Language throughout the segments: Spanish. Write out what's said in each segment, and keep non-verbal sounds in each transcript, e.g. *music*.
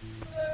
Ella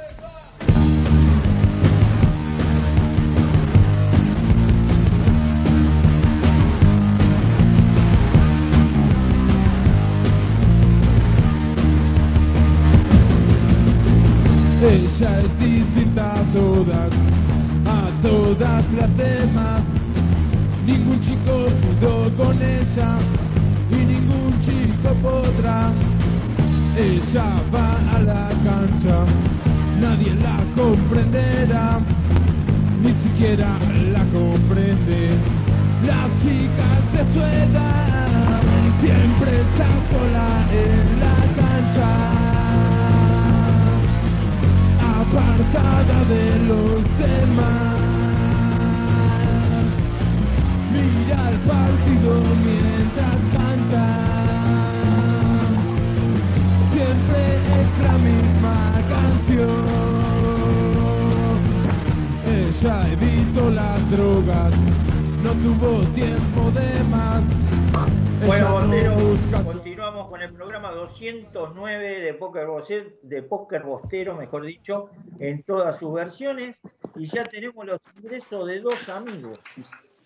209 de Poker, Bostero, de Poker Bostero, mejor dicho, en todas sus versiones. Y ya tenemos los ingresos de dos amigos.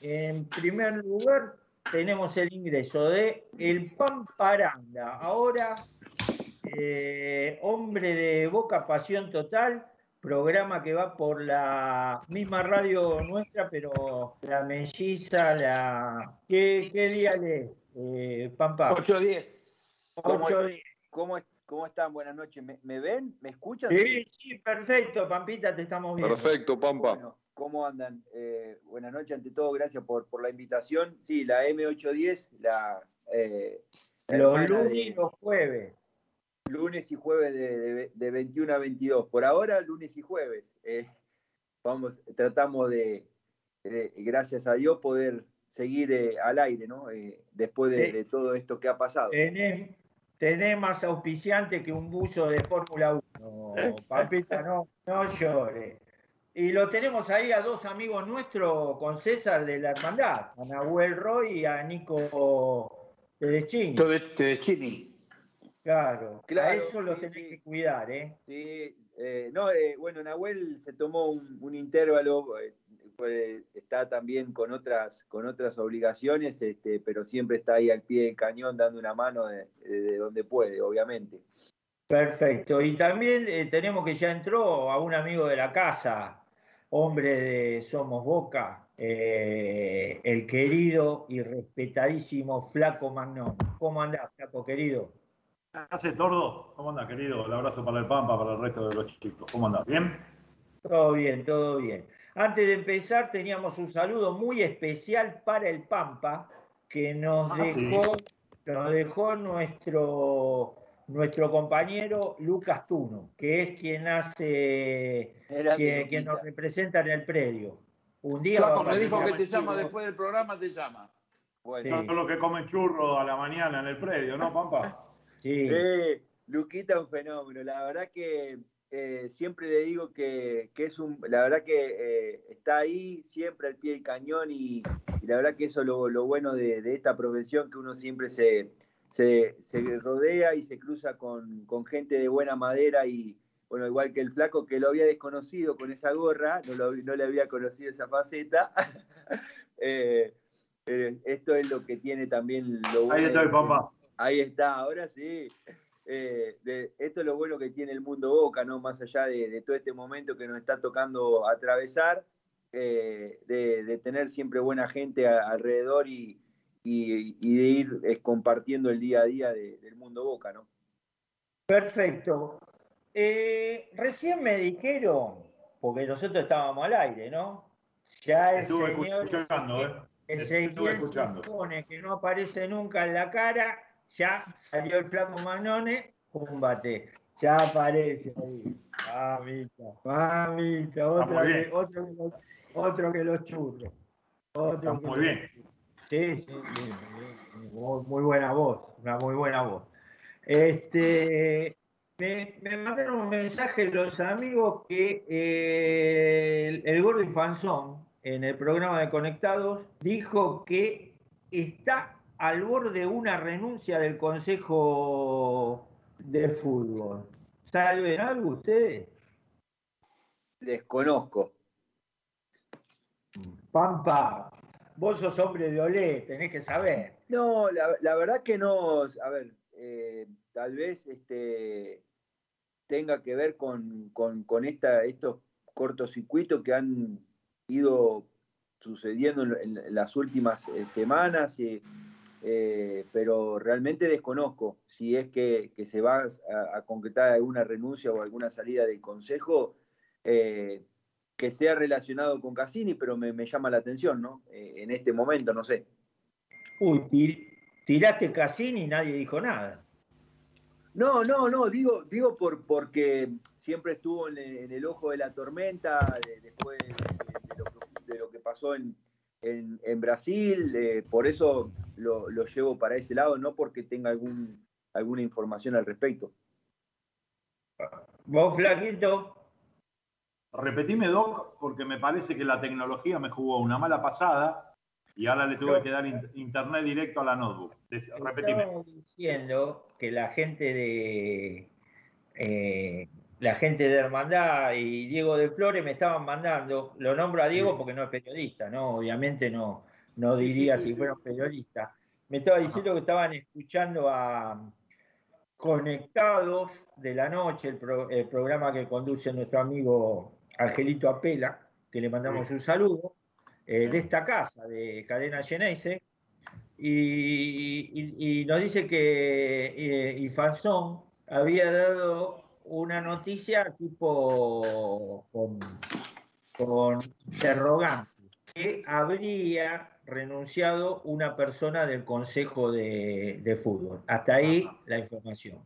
En primer lugar, tenemos el ingreso de El Pamparanda. Ahora, eh, hombre de Boca Pasión Total, programa que va por la misma radio nuestra, pero la melliza, la... ¿Qué, día es? Eh, Pampa. 8-10. ¿Cómo, 8-10. ¿Cómo, cómo están? Buenas noches. ¿Me, me ven? ¿Me escuchan? Sí, sí, perfecto, Pampita, te estamos viendo. Perfecto, Pampa. Bueno, ¿Cómo andan? Eh, buenas noches, ante todo, gracias por, por la invitación. Sí, la M810, la... Eh, Los lunes de- y los jueves. lunes y jueves de, de- de 21 a 22. Por ahora, lunes y jueves. Eh, vamos, tratamos de, de, gracias a Dios, poder seguir eh, al aire, ¿no? Eh, después de, Sí. de todo esto que ha pasado. Tenés, tenés más auspiciante que un buzo de Fórmula 1. Pampita, no, no llores. Y lo tenemos ahí a dos amigos nuestros con César de la Hermandad, a Nahuel Roy y a Nico Tedeschini. Tedeschini. Claro, a Claro, eso lo sí, tenés sí. que cuidar, ¿eh? Sí, eh, no, eh, bueno, Nahuel se tomó un, un intervalo, eh, pues, está también con otras, con otras obligaciones, este, pero siempre está ahí al pie del cañón dando una mano de, de- de donde puede, obviamente. Perfecto. Y también eh, tenemos que ya entró a un amigo de la casa, hombre de Somos Boca, eh, el querido y respetadísimo Flaco Magnón. ¿Cómo andás, Flaco querido? ¿Qué hace, Tordo? ¿Cómo anda, querido? El abrazo para el Pampa, para el resto de los chicos. ¿Cómo anda? ¿Bien? Todo bien, todo bien. Antes de empezar, teníamos un saludo muy especial para el Pampa, que nos Ah, sí. dejó, nos dejó nuestro, nuestro compañero Lucas Tuno, que es quien hace, quien, nos representa en el predio. Un día a me dijo que te llama después del programa, te llama. Bueno, Sí. Son los que comen churro a la mañana en el predio, ¿no, Pampa? Sí. Eh, Luquita es un fenómeno. La verdad que eh, siempre le digo que, que es un. La verdad que eh, está ahí siempre al pie del cañón y, y la verdad que eso es lo, lo bueno de, de esta profesión, que uno siempre se, se, se rodea y se cruza con, con gente de buena madera y. Bueno, igual que el flaco que lo había desconocido con esa gorra, no, lo- no le había conocido esa faceta. *laughs* Eh, esto es lo que tiene también lo bueno. Ahí estoy, Pampa. Ahí está, ahora sí. Eh, de- esto es lo bueno que tiene el mundo Boca, ¿no? Más allá de, de todo este momento que nos está tocando atravesar, eh, de, de tener siempre buena gente a- alrededor y, y- y de ir eh, compartiendo el día a día de- del mundo Boca, ¿no? Perfecto. Eh, recién me dijeron, porque nosotros estábamos al aire, ¿no? Ya el Estuve señor escuchando, ¿eh? Estuve Ezequiel escuchando. Sifone, que no aparece nunca en la cara, ya salió el flaco Magnone, combate. Ya aparece ahí. Mamita, mamita, otro, que, otro, que los, otro que los churros. Otro Está muy bien. Sí, sí, sí, muy buena voz, una muy buena voz. Este, me, me mandaron un mensaje los amigos que eh, el, el gordo Infanzón, en el programa de Conectados, dijo que está al borde de una renuncia del Consejo de Fútbol. ¿Saben algo ustedes? Desconozco. Pampa, vos sos hombre de Olé, tenés que saber. No, la, la verdad que no. A ver, eh, tal vez este, tenga que ver con, con, con esta, estos cortocircuitos que han ido sucediendo en, en las últimas eh, semanas, eh, eh, pero realmente desconozco si es que, que se va a, a, concretar alguna renuncia o alguna salida del Consejo eh, que sea relacionado con Cassini, pero me, me llama la atención, ¿no? Eh, en este momento, no sé. Uy, tir, tiraste Cassini y nadie dijo nada. No, no, no, digo, digo por, porque siempre estuvo en, en el ojo de la tormenta, de, después de, de, lo, de, lo, que pasó en, en, en Brasil, eh, por eso lo, lo, llevo para ese lado, no porque tenga algún, alguna información al respecto. ¿Vos, Flaquito? Repetime, Doc, porque me parece que la tecnología me jugó una mala pasada y ahora le tuve que dar internet directo a la notebook. Repetime. Estaba diciendo que la gente de eh, la gente de Hermandad y Diego de Flores me estaban mandando, lo nombro a Diego porque no es periodista, ¿no? Obviamente no, no diría sí, sí, si fuera un periodista. Me estaba diciendo que estaban escuchando a Conectados de la Noche, el, pro, el programa que conduce nuestro amigo Angelito Apela, que le mandamos un saludo, eh, de esta casa, de Cadena Geneise, y, y, y, nos dice que eh, Ifanzón había dado una noticia tipo con, con interrogante, que habría renunciado una persona del Consejo de, de Fútbol. Hasta ahí la información.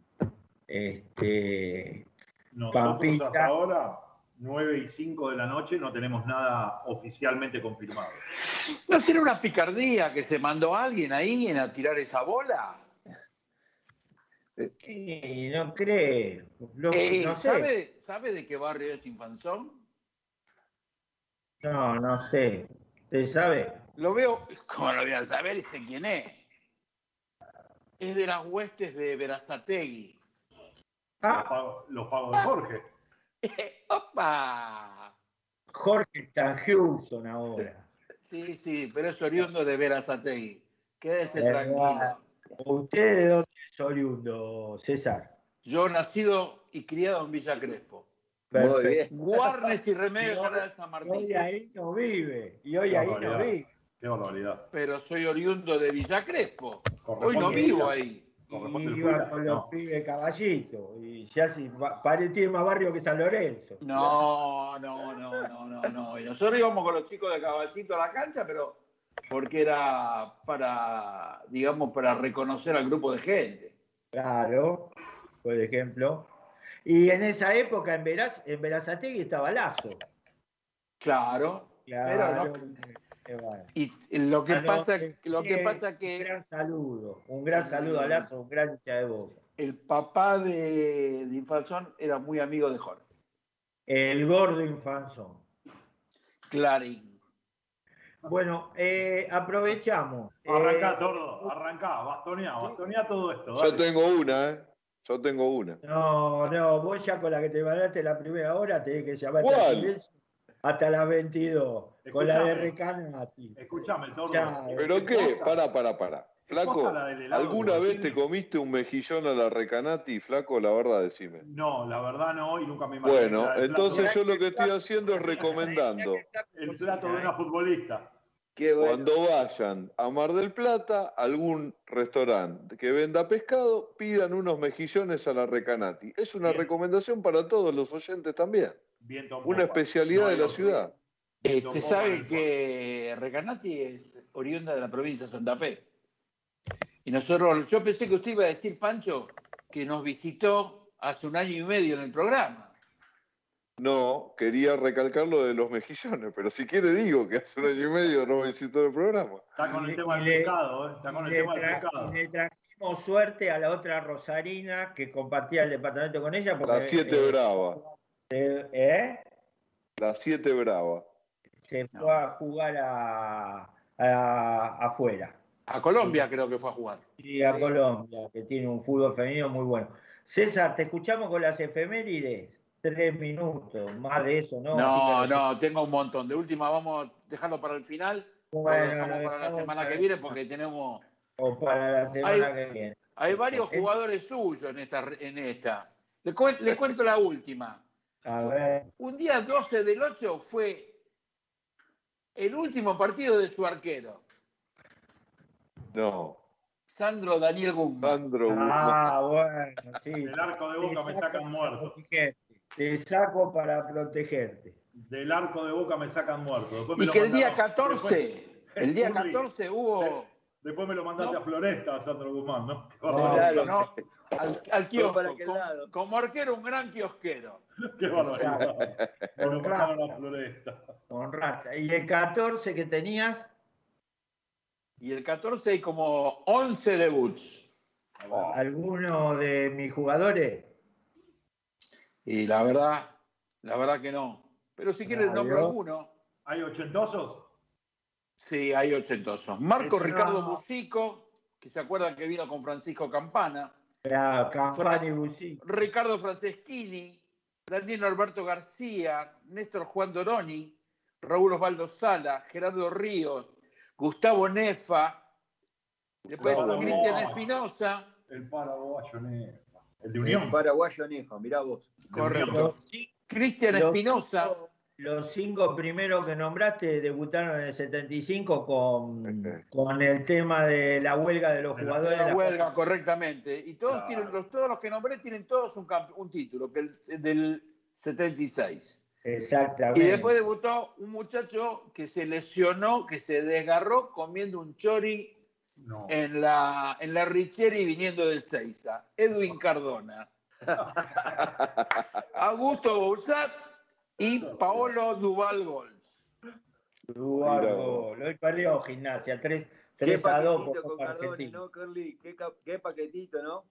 Este, Nosotros Pampita, hasta ahora 9 y 5 de la noche no tenemos nada oficialmente confirmado. ¿No será una picardía que se mandó alguien ahí en a tirar esa bola? Sí, no creo. No, eh, no sé. ¿sabe, ¿Sabe de qué barrio es Infanzón? No, no sé. ¿Usted sabe? Lo veo, ¿cómo lo voy a saber? Sé quién es. Es de las huestes de Verazategui. Ah. Los pagos de Jorge. *laughs* ¡Opa! Jorge está en Houston ahora. Sí, sí, pero es oriundo de Verazategui. Quédese tranquilo. ¿Usted de dónde es oriundo, César? Yo nacido y criado en Villa Crespo. Perfecto. Guarnes y Remedios General San Martín. Hoy ahí no vive. Y hoy Qué ahí no vive. Qué barbaridad. Pero soy oriundo de Villa Crespo. Hoy no vivo ahí. Y iba con los no. pibes caballito. Y ya si tiene más barrio que San Lorenzo. No, no, no, no, no, no. Y nosotros íbamos con los chicos de caballito a la cancha, pero porque era para, digamos, para reconocer al grupo de gente. Claro, por ejemplo. Y en esa época en, Veraz, en Verazategui estaba Lazo. Claro. Claro. Pero no, y lo que, ah, pasa, no, lo que pasa que. Un gran saludo, un gran saludo a Lazo, un gran hincha de boca. El papá de, de Infanzón era muy amigo de Jorge. El gordo Infanzón. Clarín. Bueno, eh, aprovechamos. Arrancá, eh, Tordo, arrancá, bastonea, bastonea todo esto. Dale. Yo tengo una, ¿eh? Yo tengo una. No, no, vos ya con la que te mandaste la primera hora tenés que llamar ¿Cuál? hasta las 22. Escuchame, con la de Recanati. Escuchame, Tordo. Ya, ¿Pero qué? Para, para, para. Flaco, ¿alguna vez te comiste un mejillón a la Recanati, flaco? La verdad, decime. No, la verdad no, y nunca me imaginé. Bueno, entonces yo lo que estoy haciendo es recomendando. El plato de una futbolista. Bueno. Cuando vayan a Mar del Plata, algún restaurante que venda pescado, pidan unos mejillones a la Recanati. Es una Bien. recomendación para todos los oyentes también. Bien, una especialidad no, de la ciudad. Este, sabe que Recanati es oriunda de la provincia de Santa Fe. Y nosotros, yo pensé que usted iba a decir, Pancho, que nos visitó hace un año y medio en el programa. No, quería recalcar lo de los mejillones, pero si quiere digo que hace un año y medio no visitó el programa. Está con el tema del mercado, ¿eh? Está con el tema del mercado. Le trajimos suerte a la otra Rosarina que compartía el departamento con ella. Porque, la siete eh, brava. ¿Eh? La siete brava. Se fue no. a jugar a, a, afuera. A Colombia creo que fue a jugar. Sí, a Colombia, que tiene un fútbol femenino muy bueno. César, te escuchamos con las efemérides. Tres minutos, más de eso, ¿no? No, no, tengo un montón. De última vamos a dejarlo para el final. o Bueno, lo dejamos lo para la semana que el viene porque tenemos. O para la semana Hay- que viene. Hay varios Eh, jugadores suyos en esta. En esta. Le, cuen- le cuento la última. A ver. Un día 12 del 8 fue el último partido de su arquero, No, Sandro Daniel Guzmán. Sandro Ah, bueno, sí. Del arco de boca me sacan muerto. Te saco para protegerte. Del arco de boca me sacan muerto. Después me Y lo que el día mandaron- *laughs* 14, el día Curly. 14 hubo Después me lo mandaste No. a Floresta, a Sandro Guzmán, ¿no? Qué *laughs* No, al, al kiosco, para aquel como, lado. como arquero, un gran kiosquero. Qué barbaridad. Con mandaron a raza. Floresta. Con rata. ¿Y el 14 que tenías? Y el 14 hay como 11 debuts. ¿Alguno de mis jugadores? Y la verdad, la verdad que no. Pero si quieres nombro alguno. ¿Hay ochentosos? Sí, hay ochentosos. Marco Ricardo no. Bucico, que se acuerdan que vino con Francisco Campana. Era Campani Busí. Ricardo Franceschini, Daniel Norberto García, Néstor Juan Doroni, Raúl Osvaldo Sala, Gerardo Ríos, Gustavo Nefa, después Cristian. Espinosa, El paraguayo Nefa. El de El Unión. paraguayo Nefa, mirá vos. correcto. Cristian Espinosa, los cinco primeros que nombraste debutaron en el 75 con, con el tema de la huelga de los De jugadores. de la de la- huelga, correctamente. Y todos Claro. tienen, los, todos los que nombré tienen todos un, un título, que es del 76. Exactamente. Y después debutó un muchacho que se lesionó, que se desgarró comiendo un chori No. en la, en la Richeri viniendo del Seiza, Edwin Cardona. *laughs* Augusto Boussat y Paolo Duval Gols. Uruguay, Mira gol. Hoy perdió gimnasia, 3, Qué 3 a 2 paquetito por con Argentina. ¿no, Curly? Qué, paquetito, ¿no?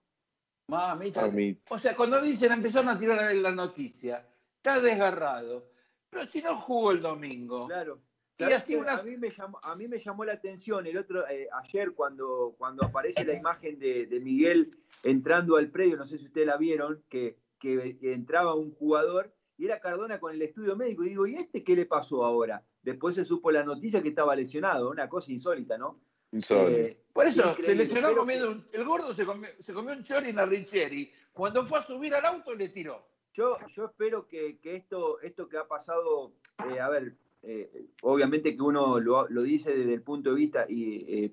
Mamita. Mamita. O sea, cuando dicen, empezaron a tirar la noticia, está desgarrado. Pero si no jugó el domingo. Claro. A, mí me llamó, a mí me llamó la atención el otro eh, ayer cuando, cuando aparece la imagen de, de Miguel entrando al predio, no sé si ustedes la vieron, que, que entraba un jugador y era Cardona con el estudio médico. Y digo, ¿y este qué le pasó ahora? Después se supo la noticia que estaba lesionado, una cosa insólita, ¿no? Insólito. Eh, Por eso, se lesionó comiendo un- El gordo se comió, se comió un chori en la Richeri. Cuando fue a subir al auto, le tiró. Yo, yo espero que, que esto, esto que ha pasado, eh, a ver, eh, obviamente que uno lo, lo dice desde el punto de vista y, eh,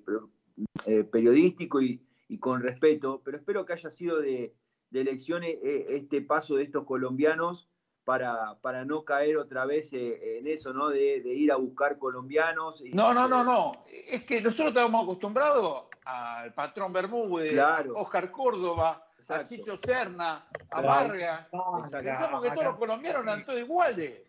eh, periodístico y, y con respeto, pero espero que haya sido de, de elección eh, este paso de estos colombianos para, para no caer otra vez eh, en eso, ¿no? De, de ir a buscar colombianos. y- No, no, no, no. Es que nosotros estábamos acostumbrados al patrón Bermúdez, Claro. a Oscar Córdoba, a Exacto. Chicho Serna, a Claro. Vargas. Pensamos que todos los colombianos eran todos iguales.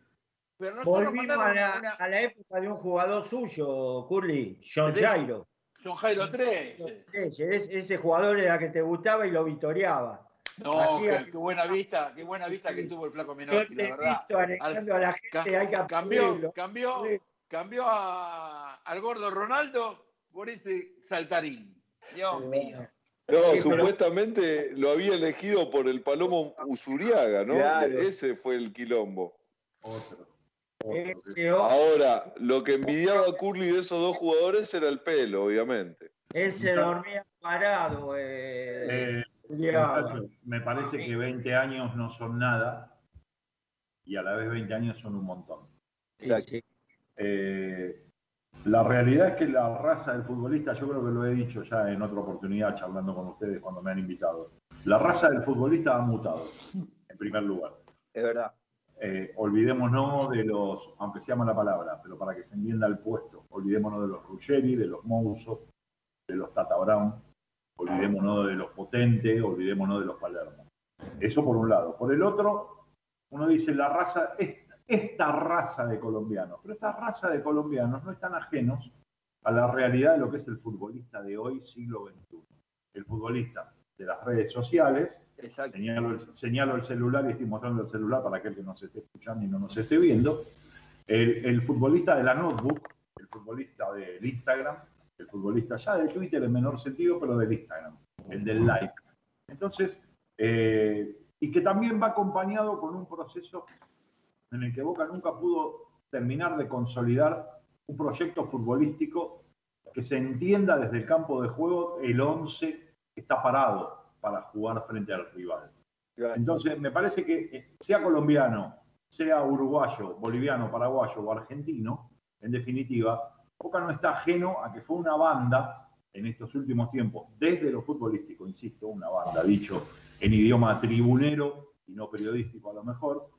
Pero Volvimos a la, una, a la época de un jugador suyo, Curly, John. Jairo. Son Jairo 3. Ese, ese- ese jugador era que te gustaba y lo vitoreaba. No, Hacía- qué, qué buena vista, qué buena vista que tuvo el flaco Menotti, la verdad. arengando a la gente, Ca- hay que cambió, cambió, cambió a- al gordo Ronaldo por ese saltarín. Dios mío. No, Sí, pero- supuestamente lo había elegido por el Palomo Usuriaga, ¿no? Claro. Ese fue el quilombo. Otro. Ahora, lo que envidiaba a Curly de esos dos jugadores era el pelo, obviamente. ese dormía parado. Eh, Eh, me parece que 20 años no son nada y a la vez 20 años son un montón. Sí, sí. Eh, la realidad es que la raza del futbolista, yo creo que lo he dicho ya en otra oportunidad charlando con ustedes cuando me han invitado, la raza del futbolista ha mutado, en primer lugar. Es verdad. Eh, olvidémonos de los, aunque se llama la palabra, pero para que se entienda el puesto, olvidémonos de los Ruggeri, de los Mouso, de los Tata Brown, olvidémonos de los Potente, olvidémonos de los Palermo. Eso por un lado. Por el otro, uno dice la raza, esta, esta raza de colombianos, pero esta raza de colombianos no están ajenos a la realidad de lo que es el futbolista de hoy, siglo XXI. El futbolista de las redes sociales, Exacto. Señalo el, señalo el celular y estoy mostrando el celular para aquel que nos esté escuchando y no nos esté viendo. El, el futbolista de la notebook, el futbolista del Instagram, el futbolista ya de Twitter en menor sentido, pero del Instagram, el del like. Entonces, eh, y que también va acompañado con un proceso en el que Boca nunca pudo terminar de consolidar un proyecto futbolístico que se entienda desde el campo de juego el 11 que está parado para jugar frente al rival. Entonces, me parece que eh, sea colombiano, sea uruguayo, boliviano, paraguayo o argentino, en definitiva, Boca no está ajeno a que fue una banda en estos últimos tiempos, desde lo futbolístico, insisto, una banda, dicho en idioma tribunero y no periodístico a lo mejor,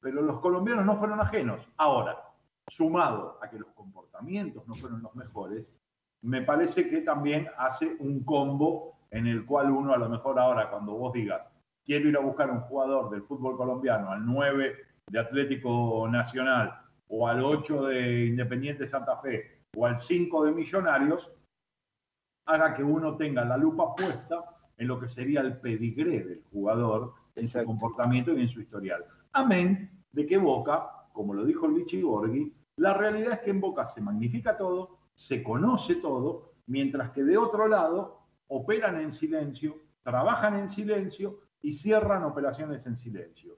pero los colombianos no fueron ajenos. Ahora, sumado a que los comportamientos no fueron los mejores, me parece que también hace un combo en el cual uno a lo mejor ahora cuando vos digas, quiero ir a buscar un jugador del fútbol colombiano, al 9 de Atlético Nacional, o al 8 de Independiente Santa Fe, o al 5 de Millonarios, haga que uno tenga la lupa puesta en lo que sería el pedigré del jugador, en su comportamiento y en su historial. Amén de que Boca, como lo dijo Luigi Borghi, la realidad es que en Boca se magnifica todo, se conoce todo, mientras que de otro lado operan en silencio, trabajan en silencio y cierran operaciones en silencio.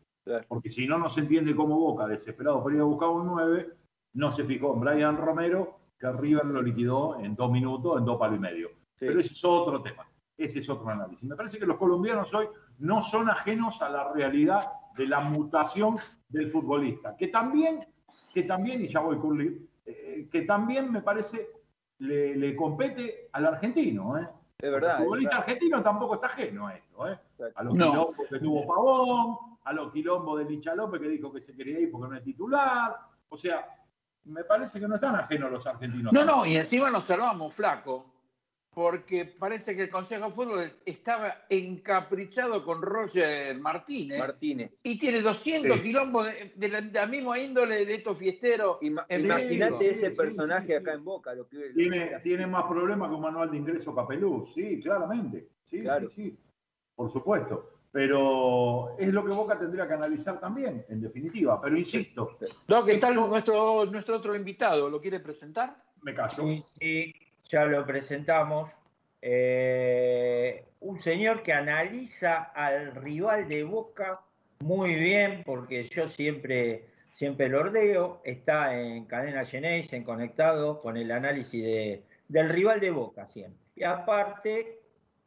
Porque si no, no se entiende cómo Boca, desesperado por ir a buscar un 9, no se fijó en Brian Romero, que River lo liquidó en dos minutos, en dos palos y medio. Pero ese es otro tema, ese es otro análisis. Me parece que los colombianos hoy no son ajenos a la realidad de la mutación del futbolista, que también, que también y ya voy, Curly, eh, que también me parece le, compete al argentino. ¿eh? Es verdad. El futbolista argentino tampoco está ajeno a esto. ¿eh? A los quilombos que tuvo Pavón, a los quilombos de Licha López que dijo que se quería ir porque no es titular. O sea, me parece que no están ajenos los argentinos. No, no, y encima nos salvamos flaco porque parece que el Consejo de Fútbol estaba encaprichado con Roger Martínez. Martínez. Y tiene 200 quilombos de, la, misma índole de estos fiesteros. Imagínate ese personaje acá en Boca. Lo que, tiene, tiene más problemas que un manual de ingreso Capeluz, sí, claramente. Sí, sí, sí. Por supuesto. Pero es lo que Boca tendría que analizar también, en definitiva. Pero insisto. ¿qué tal nuestro, nuestro otro invitado? ¿Lo quiere presentar? Me callo. sí ya lo presentamos, eh, un señor que analiza al rival de Boca muy bien, porque yo siempre, siempre lo ordeo, está en cadena Genéis, en conectado con el análisis de, del rival de Boca siempre. Y aparte,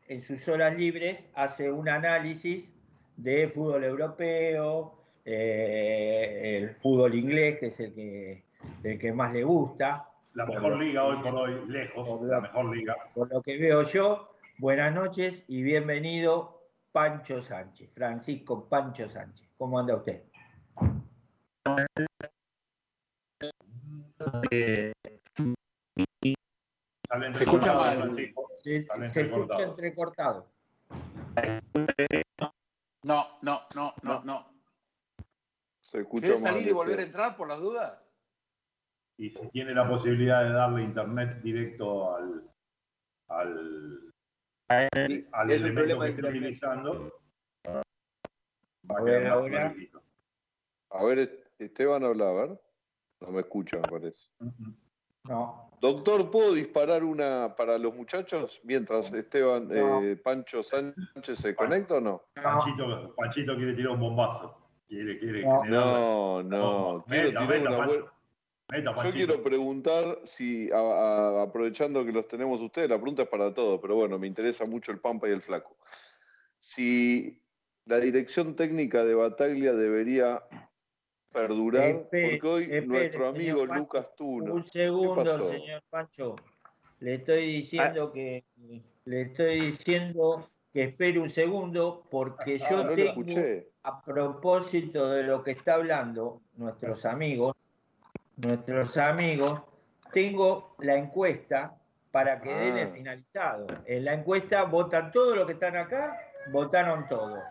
en sus horas libres, hace un análisis de fútbol europeo, eh, el fútbol inglés, que es el que, el que más le gusta, la mejor liga hoy por hoy, lejos, la mejor liga. Por lo que veo yo, buenas noches y bienvenido Pancho Sánchez, Francisco Pancho Sánchez. ¿Cómo anda usted? se escucha mal. Se, se escucha entrecortado. No, no, no, no, no. Se escucha ¿Quieres salir y volver a entrar por las dudas? Y si tiene la posibilidad de darle internet directo al, al, al elemento que esté utilizando, va a ver, ahora. A ver, Esteban habla, a ver. No me escucha, me parece. No. Doctor, ¿puedo disparar una para los muchachos mientras Esteban eh, Pancho Sánchez se conecta o no? Panchito, Panchito quiere tirar un bombazo. Quiere, quiere no, no, no, Quiero tirar una buena. Yo quiero preguntar si, aprovechando que los tenemos ustedes, la pregunta es para todos, pero bueno, me interesa mucho el Pampa y el Flaco. Si la dirección técnica de Bataglia debería perdurar, porque hoy nuestro amigo Lucas Tuno. Un segundo, señor Pancho. Le estoy diciendo ah. que le estoy diciendo que espere un segundo, porque ah, yo tengo, a propósito de lo que está hablando nuestros amigos, nuestros amigos, tengo la encuesta para que den el ah. finalizado. En la encuesta votan todos los que están acá, votaron todos.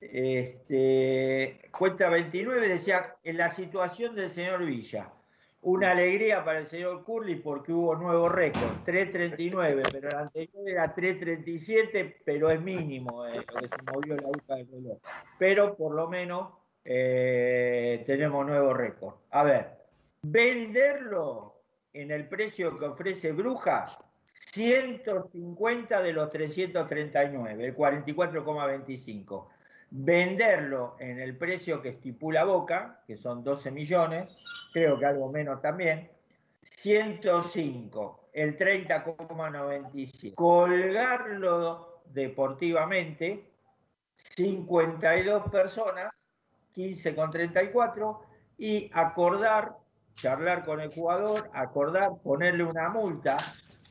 Este, cuenta 29 decía, en la situación del señor Villa, una alegría para el señor Curly porque hubo nuevo récord, 3.39, pero el anterior era 3.37, pero es mínimo eh, lo que se movió la boca del reloj. Pero por lo menos eh, tenemos nuevo récord. A ver, venderlo en el precio que ofrece Brujas, 150 de los 339, el 44,25. Venderlo en el precio que estipula Boca, que son 12 millones, creo que algo menos también, 105, el 30,95. Colgarlo deportivamente, 52 personas, 15,34, y acordar, charlar con el jugador, acordar, ponerle una multa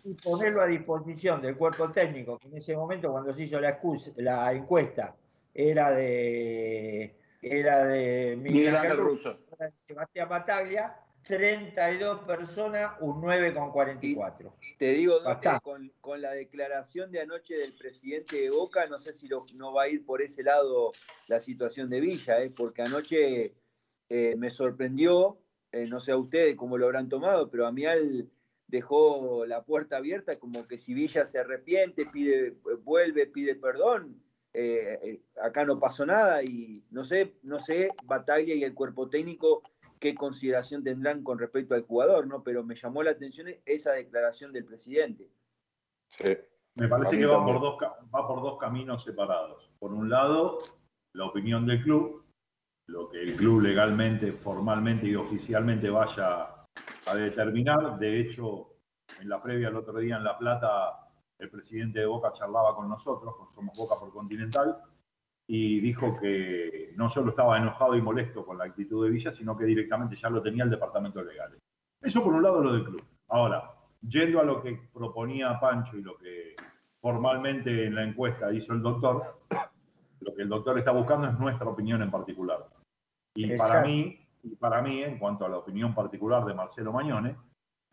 y ponerlo a disposición del cuerpo técnico, que en ese momento cuando se hizo la, la encuesta era de era de Miguel, Ángel Russo, Sebastián Bataglia, 32 personas, un 9,44. Te digo, con, con, la declaración de anoche del presidente de Boca, no sé si no va a ir por ese lado la situación de Villa, ¿eh? porque anoche eh, me sorprendió, eh, no sé a ustedes cómo lo habrán tomado, pero a mí al dejó la puerta abierta como que si Villa se arrepiente, pide, vuelve, pide perdón. acá no pasó nada y no sé, no sé, Batalla y el cuerpo técnico qué consideración tendrán con respecto al jugador, ¿no? Pero me llamó la atención esa declaración del presidente. Sí. Me parece que va por, dos, va por dos caminos separados. Por un lado, la opinión del club, lo que el club legalmente, formalmente y oficialmente vaya a determinar. De hecho, en la previa el otro día en La Plata, el presidente de Boca charlaba con nosotros, Somos Boca por Continental, y dijo que no solo estaba enojado y molesto con la actitud de Villa, sino que directamente ya lo tenía el departamento legal. Eso por un lado lo del club. Ahora, yendo a lo que proponía Pancho y lo que formalmente en la encuesta hizo el doctor, lo que el doctor está buscando es nuestra opinión en particular. Y para mí, y para mí, en cuanto a la opinión particular de Marcelo Mañone,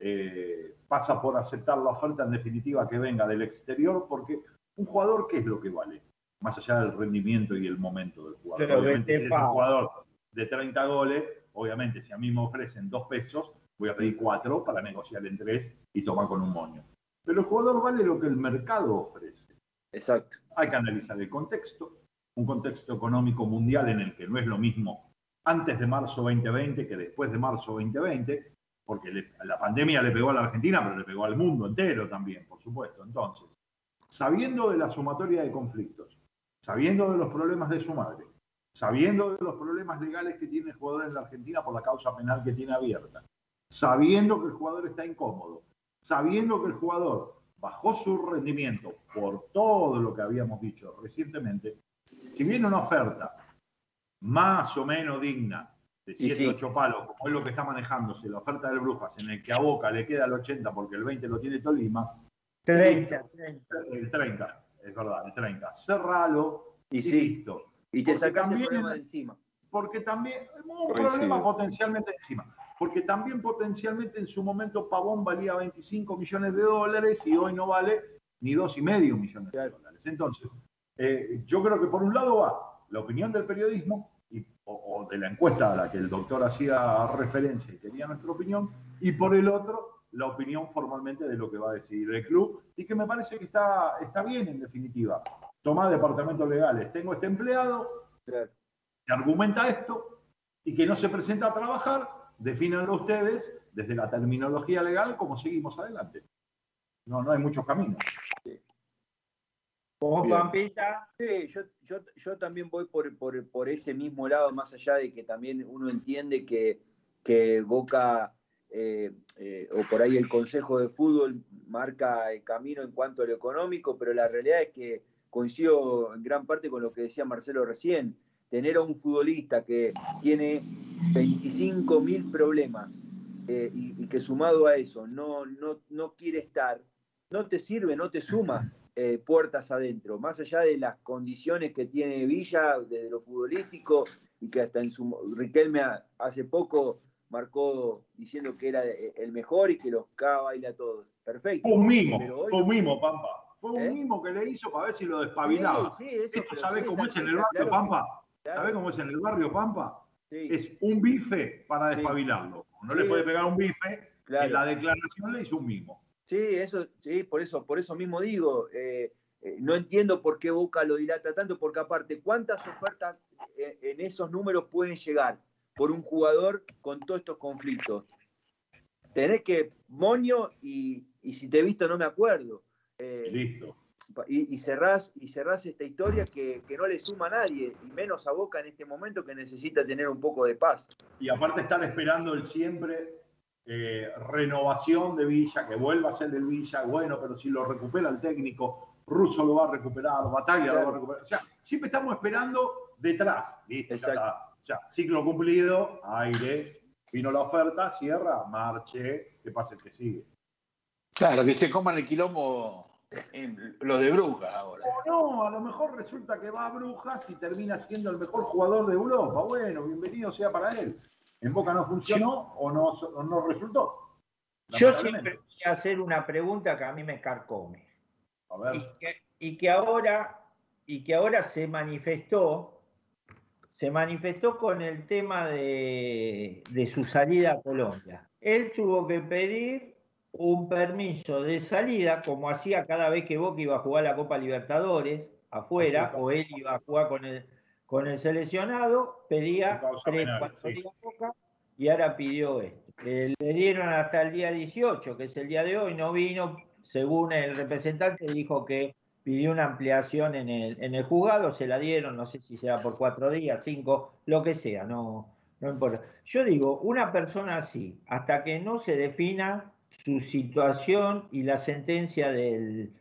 eh, pasa por aceptar la oferta en definitiva que venga del exterior, porque un jugador, ¿qué es lo que vale? Más allá del rendimiento y el momento del jugador. obviamente, si es un jugador de 30 goles, obviamente, si a mí me ofrecen dos pesos, voy a pedir cuatro para negociar en tres y tomar con un moño. Pero el jugador vale lo que el mercado ofrece. Exacto. Hay que analizar el contexto, un contexto económico mundial en el que no es lo mismo antes de marzo 2020 que después de marzo 2020, porque la pandemia le pegó a la Argentina, pero le pegó al mundo entero también, por supuesto. Entonces, sabiendo de la sumatoria de conflictos, sabiendo de los problemas de su madre, sabiendo de los problemas legales que tiene el jugador en la Argentina por la causa penal que tiene abierta, sabiendo que el jugador está incómodo, sabiendo que el jugador bajó su rendimiento por todo lo que habíamos dicho recientemente, si viene una oferta más o menos digna de 7, 8 palos, como es lo que está manejándose la oferta del Brujas, en el que a Boca le queda el 80 porque el 20 lo tiene Tolima, 30, 30. El 30 es verdad, el 30. Cerralo y, listo. Y te sacas el problema de encima. Porque también, un problema potencialmente encima. Porque también potencialmente en su momento Pavón valía 25 millones de dólares y hoy no vale ni dos y medio millones de dólares. Entonces, eh, yo creo que por un lado va la opinión del periodismo y, o, de la encuesta a la que el doctor hacía referencia y quería nuestra opinión, y por el otro la opinión formalmente de lo que va a decidir el club y que me parece que está, está bien en definitiva. Toma departamentos legales, tengo este empleado que argumenta esto y que no se presenta a trabajar, defínanlo ustedes desde la terminología legal cómo seguimos adelante. No, no hay muchos caminos. ¿Vos, Pampita? Sí, yo, yo, yo, también voy por, por, por, ese mismo lado, más allá de que también uno entiende que, que Boca eh, eh, o por ahí el Consejo de Fútbol marca el camino en cuanto a lo económico, pero la realidad es que coincido en gran parte con lo que decía Marcelo recién. Tener a un futbolista que tiene 25 mil problemas eh, y, que sumado a eso no, no, no quiere estar, no te sirve, no te suma puertas adentro, más allá de las condiciones que tiene Villa desde lo futbolístico y que hasta en su Riquelme hace poco marcó diciendo que era el mejor y que los K baila a todos. Perfecto. Fue un mimo, fue un mimo, Pampa. Fue un ¿Eh? mimo que le hizo para ver si lo despabilaba. Sí, sí, Esto sabe cómo es en el barrio Pampa. ¿Sabe cómo es en el barrio Pampa? Es un bife para despabilarlo. No le puede pegar un bife, en la declaración le hizo un mimo. Sí, eso, sí, por eso, por eso mismo digo, eh, eh, no entiendo por qué Boca lo dilata tanto, porque aparte, ¿cuántas ofertas en esos números pueden llegar? Por un jugador con todos estos conflictos. Tenés que moño y, y si te he visto no me acuerdo. Eh, Listo. Y, cerrás, y cerrás esta historia que, no le suma a nadie, y menos a Boca en este momento que necesita tener un poco de paz. Y aparte están esperando el siempre eh, renovación de Villa, que vuelva a ser del Villa, bueno, pero si lo recupera el técnico, Russo lo va a recuperar, Batalla lo va a recuperar. O sea, siempre estamos esperando detrás. ¿viste? Ya, ciclo cumplido, aire, vino la oferta, cierra, marche, que pase el que sigue. Claro, que se coman el quilombo en lo de Brujas ahora. O no, a lo mejor resulta que va a Brujas y termina siendo el mejor jugador de Europa. Bueno, bienvenido sea para él. En Boca no funcionó o, no, no resultó. Yo siempre voy a hacer una pregunta que a mí me carcome. A ver. Y que, ahora, y que ahora se manifestó, se manifestó con el tema de, de su salida a Colombia. Él tuvo que pedir un permiso de salida, como hacía cada vez que Boca iba a jugar la Copa Libertadores afuera, o él iba a jugar con el, con el seleccionado, pedía tres, cuatro días Boca, y ahora pidió esto. le dieron hasta el día 18, que es el día de hoy, no vino, según el representante dijo que pidió una ampliación en el, en el juzgado, se la dieron, no sé si será por cuatro días, cinco, lo que sea, no, no importa. Yo digo, una persona así, hasta que no se defina su situación y la sentencia del,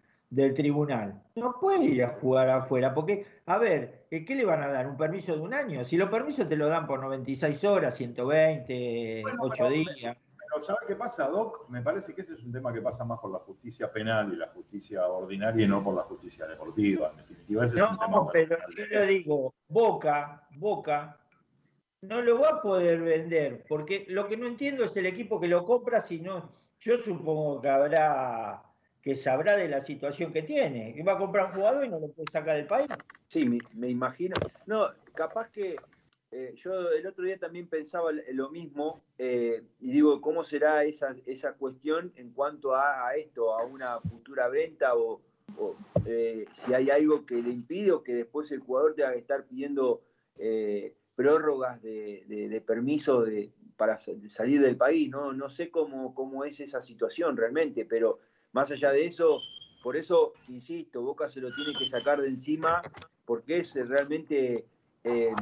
tribunal. No puede ir a jugar afuera, porque, a ver, ¿qué le van a dar? ¿Un permiso de un año? Si los permisos te lo dan por 96 horas, 120, 8 días. Pero ¿sabes qué pasa, Doc? Me parece que ese es un tema que pasa más por la justicia penal y la justicia ordinaria y no por la justicia deportiva. En definitiva, ese no, es un tema pero yo le digo, Boca, Boca, no lo va a poder vender, porque lo que no entiendo es el equipo que lo compra si no yo supongo que habrá que sabrá de la situación que tiene, que va a comprar un jugador y no lo puede sacar del país. Sí, me, imagino. No, capaz que eh, yo el otro día también pensaba lo mismo eh, y digo, ¿cómo será esa, esa cuestión en cuanto a, esto, a una futura venta o, eh, si hay algo que le impide o que después el jugador tenga que estar pidiendo prórrogas de, de permiso de, para salir del país. No, no sé cómo, cómo es esa situación realmente, pero más allá de eso, por eso, insisto, Boca se lo tiene que sacar de encima porque es realmente eh,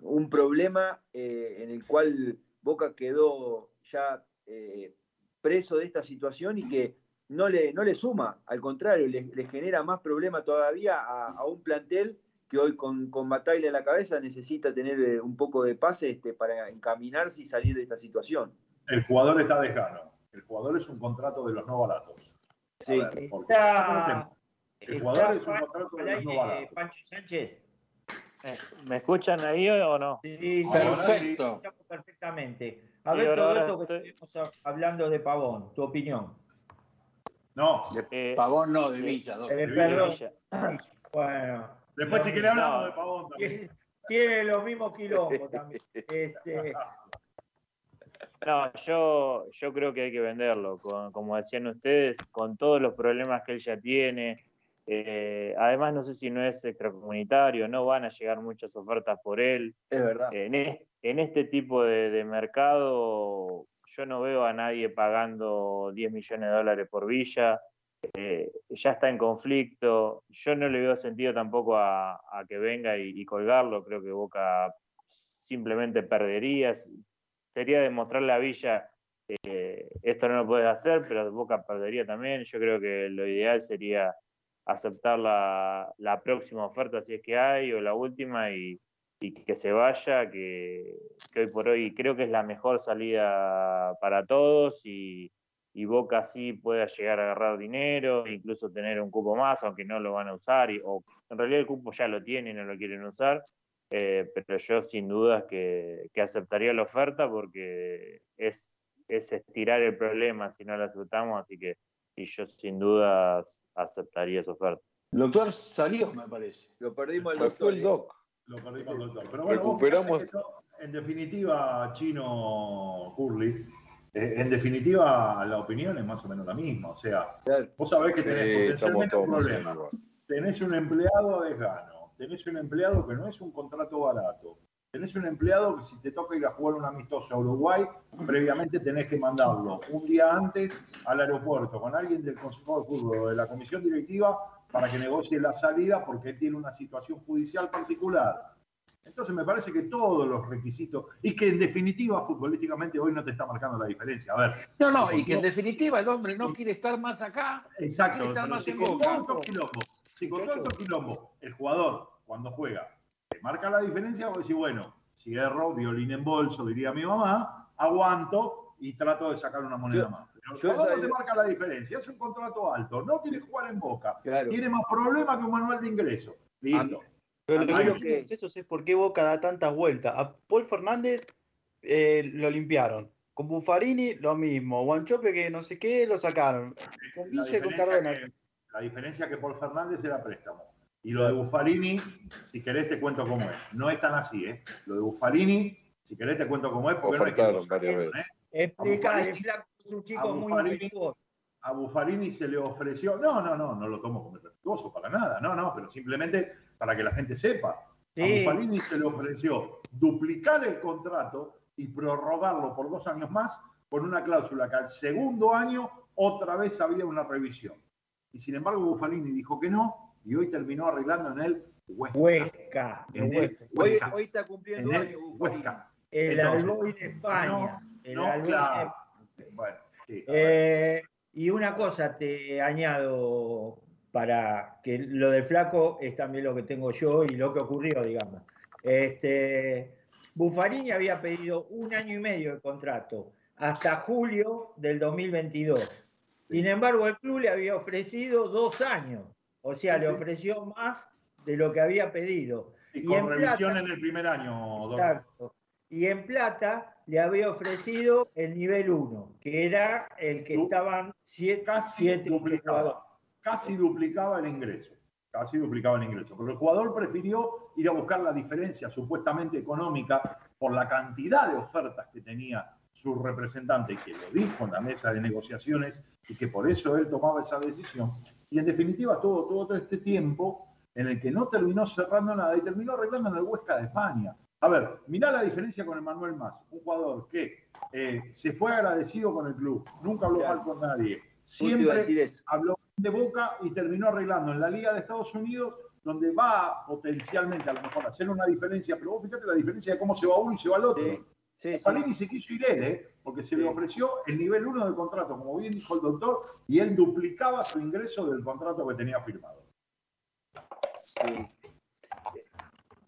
un problema eh, en el cual Boca quedó ya eh, preso de esta situación y que no le, no le suma, al contrario, le, genera más problema todavía a un plantel que hoy con, con Batalla en la cabeza necesita tener eh, un poco de pase este, para encaminarse y salir de esta situación. El jugador está dejado. El jugador es un contrato de los no baratos. Sí, el jugador es un contrato de los no baratos. Pancho Sánchez. Eh, ¿Me escuchan ahí o no? Sí, perfecto. Perfectamente. A ver, todo esto que estamos hablando de Pavón, tu opinión. No, de Pavón no, de Villa. De Villa. Bueno, Después, *clears throat* si quiere, hablamos de Pavón también. Tiene los mismos quilombos también. *laughs* Este... No, yo, yo creo que hay que venderlo, como decían ustedes, con todos los problemas que él ya tiene. Eh, además, no sé si no es extracomunitario, no van a llegar muchas ofertas por él. Es verdad. en, este tipo de, de, mercado, yo no veo a nadie pagando 10 millones de dólares por Villa. Eh, ya está en conflicto. Yo no le veo sentido tampoco a, que venga y, colgarlo. Creo que Boca simplemente perdería. Sería demostrarle a Villa que esto no lo puedes hacer, pero Boca perdería también. Yo creo que lo ideal sería aceptar la, próxima oferta si es que hay o la última y, que se vaya, que, que, hoy por hoy creo que es la mejor salida para todos y, y Boca sí pueda llegar a agarrar dinero, incluso tener un cupo más, aunque no lo van a usar, y, o en realidad el cupo ya lo tienen y no lo quieren usar, eh, pero yo sin dudas que, aceptaría la oferta porque es, es estirar el problema si no la aceptamos, así que y yo sin dudas aceptaría esa oferta. El doctor salió, me parece. Lo perdimos el doctor. el doc. Lo perdimos el doctor. Pero bueno, Recuperamos. en definitiva, Chino Curly, eh, en definitiva, la opinión es más o menos la misma. O sea, vos sabés que tenés potencialmente un problema. Tenés un empleado a desgano, tenés un empleado que no es un contrato barato, Tenés un empleado que si te toca ir a jugar un amistoso a Uruguay, previamente tenés que mandarlo un día antes al aeropuerto con alguien del Consejo de Fútbol o de la comisión directiva para que negocie la salida porque él tiene una situación judicial particular. Entonces me parece que todos los requisitos, y que en definitiva futbolísticamente hoy no te está marcando la diferencia. A ver. No, no, y que en definitiva el hombre no quiere estar más acá, Exacto, quiere estar más si en con Boca. tanto quilombo, si con tanto quilombo el jugador cuando juega te marca la diferencia, vos decís, bueno, si erro, violín en bolso, diría mi mamá, aguanto y trato de sacar una moneda Yo- más. Pero yo no te marca la diferencia, es un contrato alto, no quiere jugar en Boca, Claro. tiene más problemas que un manual de ingreso. Listo. Pero lo que entiendo, muchachos, es por qué Boca da tantas vueltas. A Paul Fernández eh, lo limpiaron. Con Buffarini lo mismo. Guanchope que no sé qué lo sacaron. Con La Villa y con diferencia Cardona. que- la diferencia que por Fernández era préstamo. Y lo de Buffarini, si querés te cuento cómo es. No es tan así, ¿eh? Lo de Buffarini, si querés te cuento cómo es, porque no es que varias ¿eh? Explica, Buffarini- el flaco es un a chico muy. A Buffarini se le ofreció, no, no, no, no lo tomo como respetuoso para nada, no, no, pero simplemente para que la gente sepa. A Sí. Buffarini se le ofreció duplicar el contrato y prorrogarlo por dos años más con una cláusula que al segundo año otra vez había una revisión. Y sin embargo Buffarini dijo que no y hoy terminó arreglando en el Huesca. Huesca, En el Hoy, Huesca. hoy está cumpliendo En el. Huesca. el Alboy de España. el No, de-. Bueno, sí. Eh, y una cosa te añado para que lo del flaco es también lo que tengo yo y lo que ocurrió, digamos. Este, Buffarini había pedido un año y medio de contrato hasta julio del 2022. Sin embargo, el club le había ofrecido dos años, o sea, le ofreció más de lo que había pedido. Y y con en revisión plata- en el primer año. Exacto. Y en plata le había ofrecido el nivel 1, que era el que Du- estaban siete, casi siete jugadores. duplicaba, casi duplicaba el ingreso, casi duplicaba el ingreso, pero el jugador prefirió ir a buscar la diferencia supuestamente económica por la cantidad de ofertas que tenía su representante, que lo dijo en la mesa de negociaciones y que por eso él tomaba esa decisión. Y en definitiva estuvo todo este tiempo en el que no terminó cerrando nada y terminó arreglando en el Huesca de España. A ver, mirá la diferencia con Emanuel Más, un jugador que eh, se fue agradecido con el club, nunca habló Claro. mal con nadie, siempre habló de Boca y terminó arreglando en la Liga de Estados Unidos, donde va potencialmente a lo mejor a hacer una diferencia, pero vos fíjate la diferencia de cómo se va uno y se va el otro. Sí, sí, se quiso ir él, ¿eh? porque se le ofreció el nivel 1 del contrato, como bien dijo el doctor, y él duplicaba su ingreso del contrato que tenía firmado. Sí.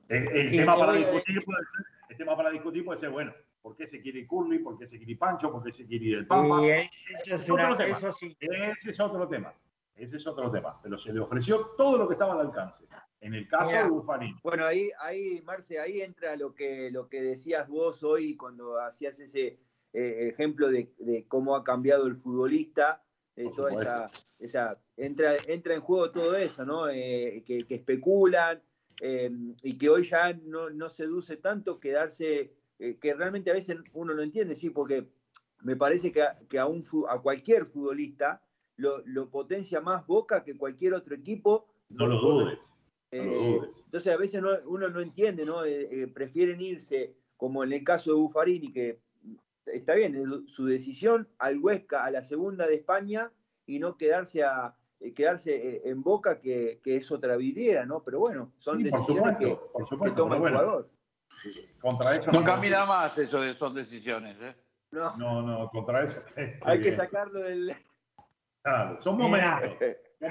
El, tema te para voy discutir puede ser, el tema para discutir puede ser, bueno, ¿por qué se quiere ir Curly? ¿Por qué se quiere ir Pancho? ¿Por qué se quiere ir el Pampa? Eso, es una- Otro eso. Ese es otro tema. Ese es otro tema. Pero se le ofreció todo lo que estaba al alcance. En el caso Mira. de Buffarini. Bueno, ahí, ahí, Marce, ahí entra lo que, lo que decías vos hoy cuando hacías ese eh, ejemplo de, de cómo ha cambiado el futbolista. eh, toda esa, esa, entra, entra en juego todo eso, ¿no? Eh, que, que especulan y que hoy ya no, no seduce tanto quedarse, que realmente a veces uno no entiende, sí, porque me parece que a, que a, un, a cualquier futbolista lo, lo potencia más Boca que cualquier otro equipo. No lo dudes. Eh, entonces a veces no- uno no entiende, ¿no? Eh, eh, prefieren irse, como en el caso de Buffarini, que está bien, es su decisión, al Huesca, a la segunda de España, y no quedarse a eh, quedarse en Boca, que, que es otra vidriera, ¿no? Pero bueno, son Sí, por decisiones que, supuesto, por que supuesto. toma el bueno, jugador. contra eso No no, camina más eso de son decisiones. ¿eh? No, No, no, contra eso. hay que sacarlo del... claro, son momentos.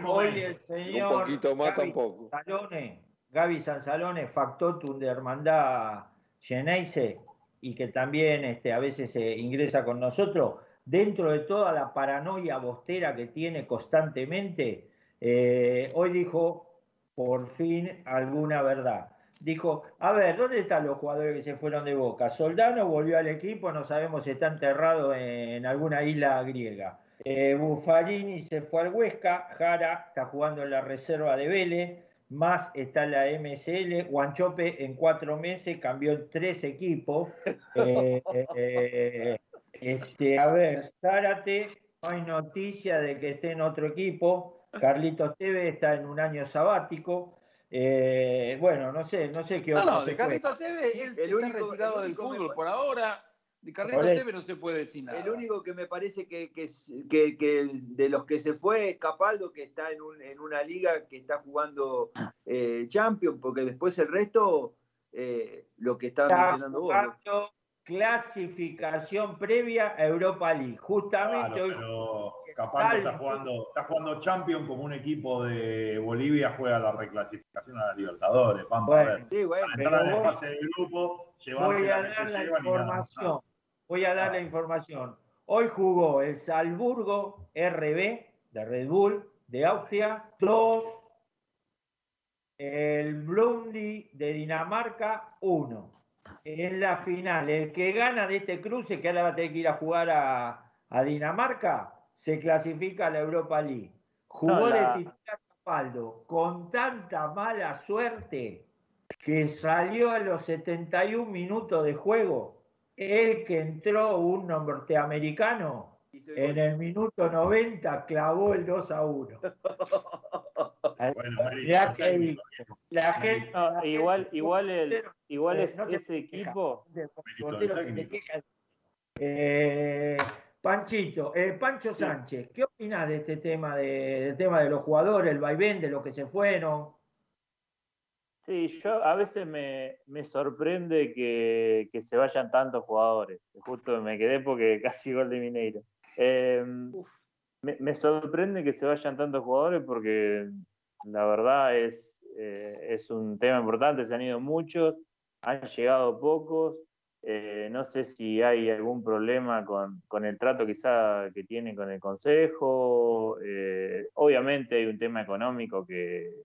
Hoy el señor Un poquito más Gaby tampoco. Sanzalone, Gaby Sanzalone, factotum de Hermandad Geneise, y que también este, a veces se ingresa con nosotros, dentro de toda la paranoia bostera que tiene constantemente, eh, hoy dijo por fin alguna verdad. Dijo, a ver, ¿dónde están los jugadores que se fueron de Boca? Soldano volvió al equipo, no sabemos si está enterrado en alguna isla griega. Eh, Buffarini se fue al Huesca, Jara está jugando en la reserva de Vélez, más está la MSL, Guanchope en cuatro meses cambió en tres equipos. *laughs* Eh, eh, este, a ver, Zárate, no hay noticia de que esté en otro equipo. Carlitos Tevez está en un año sabático. Eh, bueno, no sé, no sé qué otro. No, no, de Carlitos Tevez, él el está único, retirado del fútbol por ahora. De Carlitos Tevez no se puede decir nada. El único que me parece que, que, que, que de los que se fue es Capaldo, que está en, un, en una liga que está jugando eh, Champions, porque después el resto, eh, lo que está mencionando vos. Clasificación previa a Europa League. Justamente hoy. Capaldo está jugando, está jugando Champions como un equipo de Bolivia juega la reclasificación a la Libertadores. Vamos a ver. Sí, bueno, entrar en fase de grupo, voy a dar la información. Voy a dar la información. Hoy jugó el Salzburgo RB de Red Bull de Austria 2, el Blundi de Dinamarca 1. En la final, el que gana de este cruce, que ahora va a tener que ir a jugar a, a Dinamarca, se clasifica a la Europa League. Jugó de titular Capaldo con tanta mala suerte que salió a los 71 minutos de juego. El que entró un norteamericano en el minuto 90 clavó el 2 a 1. ya *laughs* que la gente, igual, igual, el, igual es, ese equipo. Eh, Panchito, eh, Pancho Sánchez, ¿qué opinas de este tema de, del tema de los jugadores, el vaivén, de los que se fueron? Sí, yo a veces me, sorprende que, se vayan tantos jugadores. Justo me quedé porque *laughs* casi gol de Mineiro. Em, me, sorprende que se vayan tantos jugadores porque la verdad es, eh, es un tema importante, se han ido muchos, han llegado pocos eh, no sé si hay algún problema con, el trato quizá que tienen con el Consejo. Eh, obviamente hay un tema económico que,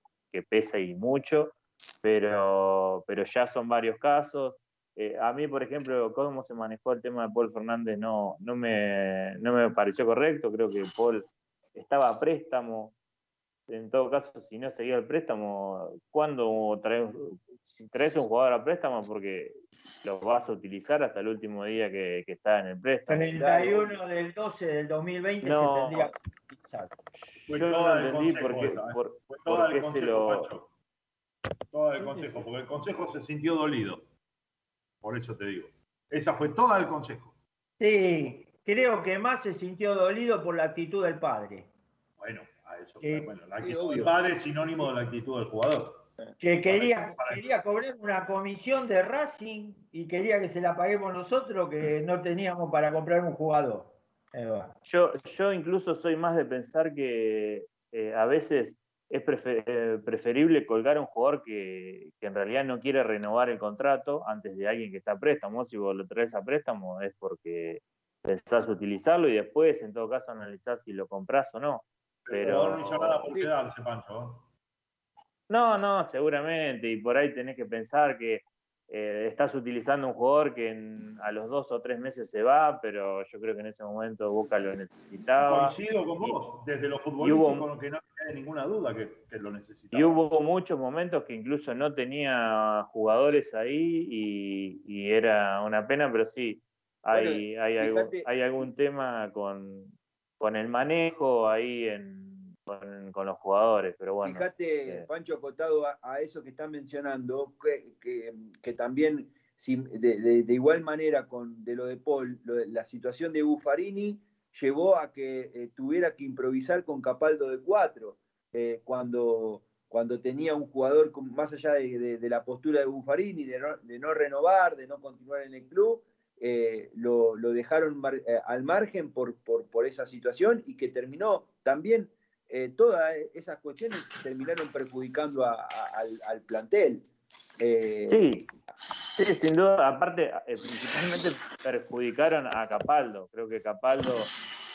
pesa y mucho, pero, pero ya son varios casos. Eh, a mí, por ejemplo, cómo se manejó el tema de Paul Fernández no, no, me, no me pareció correcto. Creo que Paul estaba a préstamo, en todo caso, si no seguía el préstamo, ¿cuándo traes, traes un jugador a préstamo? Porque lo vas a utilizar hasta el último día que, está en el préstamo. 31 del 12 del 2020 se tendría que utilizar. Yo no entendí por qué, por, todo el consejo, se lo... Todo el consejo, porque el consejo se sintió dolido. Por eso te digo. Esa fue toda el consejo. Sí, creo que más se sintió dolido por la actitud del padre. Bueno, bueno, la actitud del padre es sinónimo de la actitud del jugador. Que quería, quería cobrar una comisión de Racing y quería que se la paguemos nosotros, que no teníamos para comprar un jugador. Yo, yo incluso soy más de pensar que eh, a veces es eh, preferible colgar a un jugador que, en realidad no quiere renovar el contrato antes de alguien que está a préstamo. Si vos lo traes a préstamo es porque pensás utilizarlo y después, en todo caso, analizar si lo compras o no. Pero... no Pancho. No, no, seguramente. Y por ahí tenés que pensar que eh, estás utilizando un jugador que a los dos o tres meses se va, pero yo creo que en ese momento Boca lo necesitaba. Coincido con vos, desde los futbolistas con lo que no hay ninguna duda que, lo necesitaba. Y hubo muchos momentos que incluso no tenía jugadores ahí y, era una pena, pero sí, hay, hay, algún, hay algún tema con, con el manejo ahí en, con, los jugadores, pero bueno. Fíjate, Pancho, acotado a, eso que están mencionando, que, también de, igual manera con de lo de Paul, la situación de Buffarini llevó a que eh, tuviera que improvisar con Capaldo de cuatro, eh, cuando, cuando tenía un jugador más allá de, la postura de Buffarini, de de no renovar, de no continuar en el club, eh, lo, dejaron eh, al margen por, por, esa situación y que terminó también, eh, todas esas cuestiones terminaron perjudicando al, plantel. Sí, sí, sin duda, aparte, principalmente perjudicaron a Capaldo. Creo que Capaldo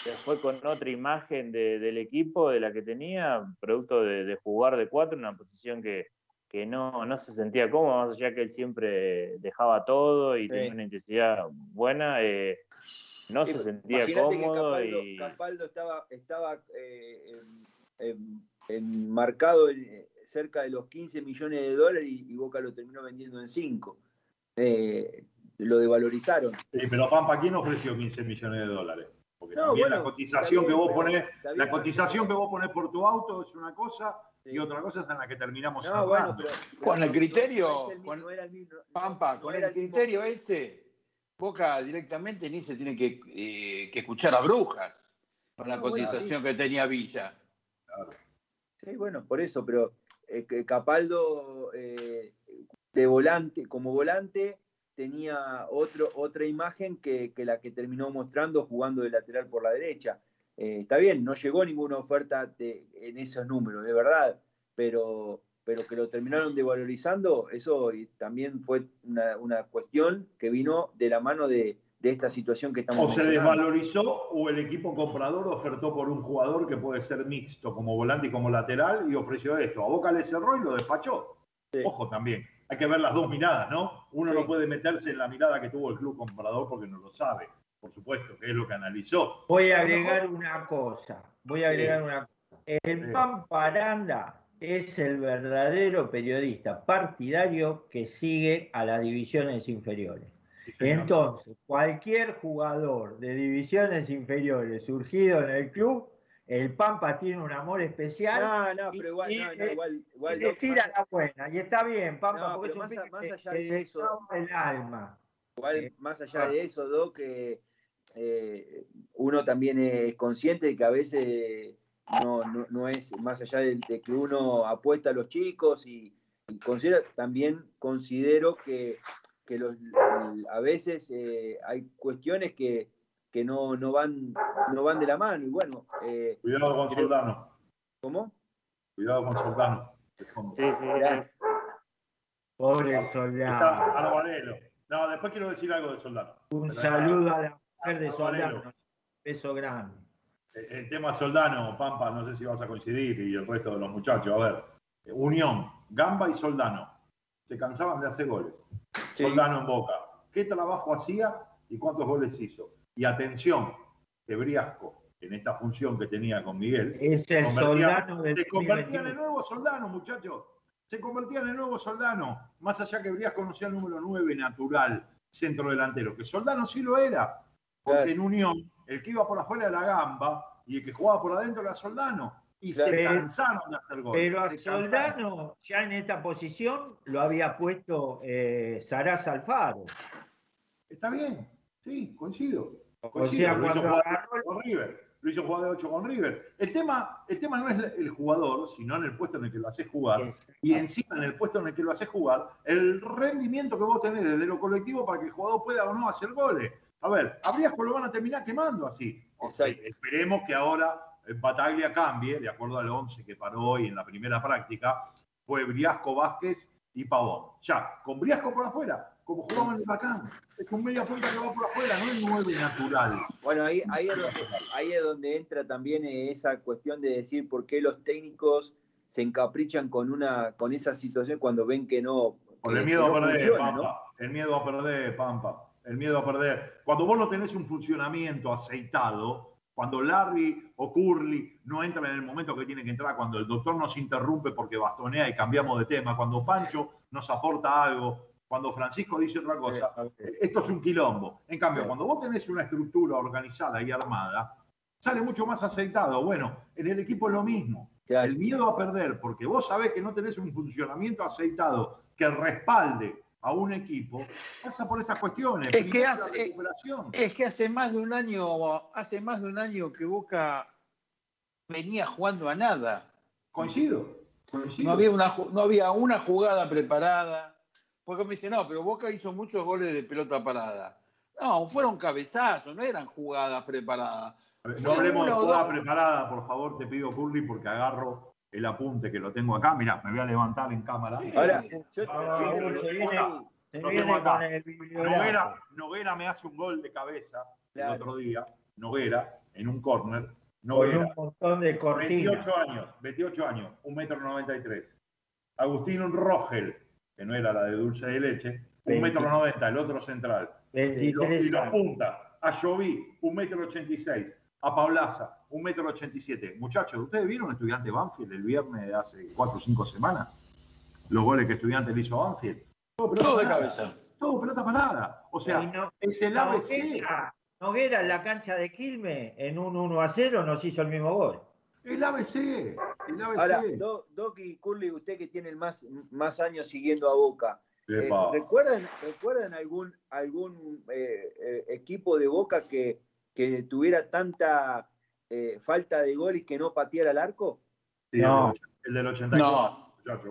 se fue con otra imagen del equipo de la que tenía, producto de, de jugar de cuatro, una posición que, que no, no se sentía cómodo, más allá que él siempre dejaba todo y tenía una intensidad buena, eh, no se sentía cómodo. y... Capaldo estaba, estaba eh, marcado cerca de los 15 millones de dólares y, Boca lo terminó vendiendo en 5. Eh, lo devalorizaron. Sí, pero Pampa, ¿quién ofreció 15 millones de dólares? Porque también la cotización que vos ponés, la cotización que vos ponés por tu auto es una cosa y otra cosa es en la que terminamos no, bueno, con el criterio, Pampa, con el criterio ese, Boca directamente ni se tiene que, eh, escuchar a Brujas con la cotización que tenía Villa. Sí, bueno, por eso, pero eh, Capaldo eh, de volante, como volante, tenía otro, otra imagen que, la que terminó mostrando jugando de lateral por la derecha. Eh, está bien, no llegó ninguna oferta en esos números, de verdad, pero, pero que lo terminaron devalorizando, eso también fue una, cuestión que vino de la mano de, esta situación que estamos O se desvalorizó o el equipo comprador ofertó por un jugador que puede ser mixto como volante y como lateral y ofreció esto. A Boca le cerró y lo despachó. Ojo también hay que ver las dos miradas, ¿no? Uno no puede meterse en la mirada que tuvo el club comprador porque no lo sabe, por supuesto, que es lo que analizó. Voy a agregar una cosa, voy a agregar una cosa. El Pamparanda es el verdadero periodista partidario que sigue a las divisiones inferiores. Entonces, cualquier jugador de divisiones inferiores surgido en el club el Pampa tiene un amor especial. No, no, pero igual, y, no, no, igual, igual le tira la buena. Y está bien, Pampa, porque es un más, más allá de eso, el alma. Igual, eh, más allá de eso, Doc, que eh, uno también es consciente de que a veces no, no, es más allá de, que uno apuesta a los chicos y, considera, también considero que, que los, a veces eh, hay cuestiones que que no, no, van, no van de la mano. Y bueno. Eh, Cuidado con Soldano. ¿Cómo? Cuidado con Soldano. Sí, sí, Pobre Soldano. No, después quiero decir algo de Soldano. Un saludo a la mujer de Soldano. Beso grande. El tema Soldano, Pampa, no sé si vas a coincidir y el resto de los muchachos. A ver, Unión, Gamba y Soldano se cansaban de hacer goles. Soldano en boca. ¿Qué trabajo hacía y cuántos goles hizo? Y atención, que Briasco, en esta función que tenía con Miguel, es el soldano del se convertía en el nuevo soldano, muchachos. Se convertía en el nuevo soldano. Más allá que Briasco no sea el número 9 natural, centro delantero, que Soldano sí lo era. Porque en Unión, el que iba por afuera era la gamba y el que jugaba por adentro era Soldano. Y se cansaron de hacer goles. Pero a Soldano, ya en esta posición, lo había puesto eh, Saraz Alfaro. Está bien, sí, coincido. O sea, lo, hizo jugar con River. lo hizo jugar de 8 con River. El tema, el tema no es el jugador, sino en el puesto en el que lo haces jugar. Y encima en el puesto en el que lo haces jugar, el rendimiento que vos tenés desde lo colectivo para que el jugador pueda o no hacer goles. A ver, a Briasco lo van a terminar quemando así. esperemos que ahora Bataglia cambie, de acuerdo al 11 que paró hoy en la primera práctica, fue Briasco Vázquez y Pavón. Ya, con Briasco por afuera, como jugamos en el Bacán. Es un media punta que va por afuera, no es nueve natural. Bueno, ahí, ahí, es donde, ahí es donde entra también esa cuestión de decir por qué los técnicos se encaprichan con una con esa situación cuando ven que no. Por el miedo a perder, Pampa. El miedo a perder, Pampa. El miedo a perder. Cuando vos no tenés un funcionamiento aceitado, cuando Larry o Curly no entran en el momento que tienen que entrar, cuando el doctor nos interrumpe porque bastonea y cambiamos de tema, cuando Pancho nos aporta algo, cuando Francisco dice otra cosa, esto es un quilombo. En cambio, cuando vos tenés una estructura organizada y armada, sale mucho más aceitado. Bueno, en el equipo es lo mismo. El miedo a perder, porque vos sabés que no tenés un funcionamiento aceitado que respalde a un equipo, pasa por estas cuestiones. Es que, hace, es que hace más de un año, hace más de un año que Boca venía jugando a nada. Coincido. No, había una, no había una jugada preparada porque me dice, no, pero Boca hizo muchos goles de pelota parada. No, fueron cabezazos, no eran jugadas preparadas. No hablemos de jugada preparada, por favor, te pido, Curly, porque agarro el apunte que lo tengo acá. Mirá, me voy a levantar en cámara. Ahora, Noguera, me hace un gol de cabeza el otro día, Noguera, en un córner. Noguera, un montón de 28 años, 28 años, 1,93 metro 93. Agustín Rogel, que no era la de dulce de leche, un metro noventa, el otro central. y, los punta, a ochenta y seis, a Paulaza, un metro ochenta y siete. Muchachos, ¿ustedes vieron estudiante Banfield el viernes de hace cuatro o cinco semanas? Los goles que estudiante le hizo a Banfield. Todo, de cabeza. Todo pelota parada. O sea, es el ABC. Noguera en la cancha de Quilme, en un 1 a 0, nos hizo el mismo gol. El ABC, el ABC. Ahora, Doc y Curly, usted que tiene más, más años siguiendo a Boca, eh, ¿recuerdan, ¿recuerdan algún, algún eh, eh, equipo de Boca que, que tuviera tanta falta de gol y que no pateara el arco? no. El del 84.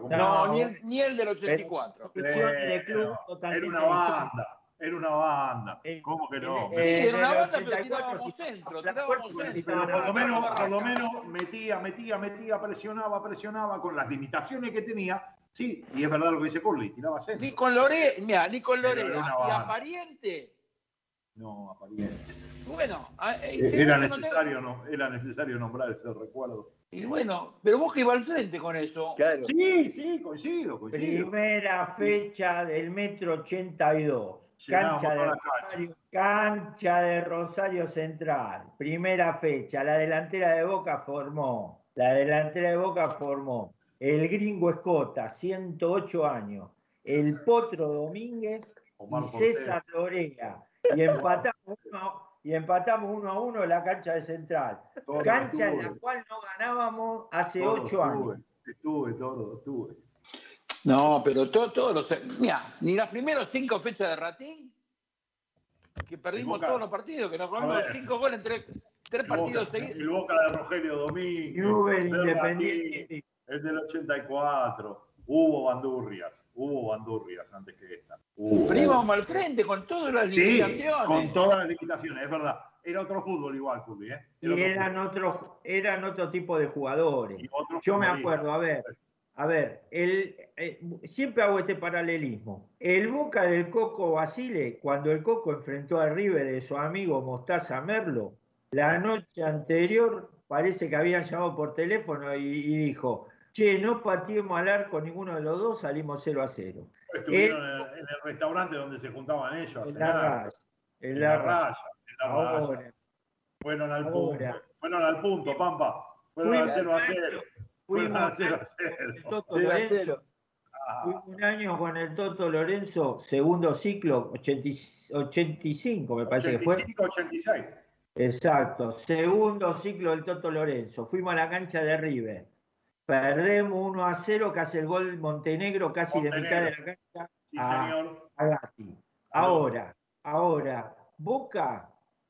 No, ni, el, ni, el, del 84. era una banda. Era una banda. ¿Cómo que no? era una banda, pero tirábamos centro, tirábamos centro. Por lo, menos, por lo menos metía, metía, metía, presionaba, presionaba con las limitaciones que tenía. Sí, y es verdad lo que dice Curly, tiraba centro. Ni con Lore, mira, ni con Lore, y aparente. No, aparente. Bueno, eh, era necesario, no, era necesario nombrar ese recuerdo. Y bueno, pero vos que iba al frente con eso. Sí, sí, coincido, coincido. Primera fecha del metro 82. Cancha de, Rosario, cancha de Rosario Central. Primera fecha. La delantera de Boca formó. La delantera de Boca formó. El gringo Escota, 108 años. El Potro Domínguez y César Lorea. Y empatamos uno, y empatamos uno a uno en la cancha de Central. cancha en la cual no ganábamos hace ocho años. Estuve, todo, estuve. No, pero todos todo los. Mira, ni las primeras cinco fechas de Ratín, que perdimos todos los partidos, que nos comimos cinco goles entre tres partidos seguidos. El Boca de Rogelio Domínguez. el Independiente. el del 84. Hubo bandurrias, hubo bandurrias antes que esta. Pero íbamos al frente con todas las limitaciones. con todas las limitaciones, es verdad. Era otro fútbol igual, Curly, ¿eh? y eran otro, eran otro tipo de jugadores. Yo me acuerdo, a ver, a ver, el, eh, siempre hago este paralelismo. El Boca del Coco Basile, cuando el Coco enfrentó a River de su amigo Mostaza Merlo, la noche anterior parece que habían llamado por teléfono y dijo, che, no pateemos al arco ninguno de los dos, salimos 0 a 0. Estuvieron en, el, restaurante donde se juntaban ellos. En la raya. En la raya. En Fueron al punto. Fueron al punto, Pampa. Fueron al 0 a 0. Fueron al 0 a 0. Fui un año con el Toto Lorenzo, segundo ciclo, 85 me parece que fue. 85-86. Exacto, segundo ciclo del Toto Lorenzo. Fuimos a la cancha de River Perdemos 1 a 0, casi el gol Montenegro, casi de mitad de la cancha sí, señor. a Gatti. Ahora, ahora, Boca,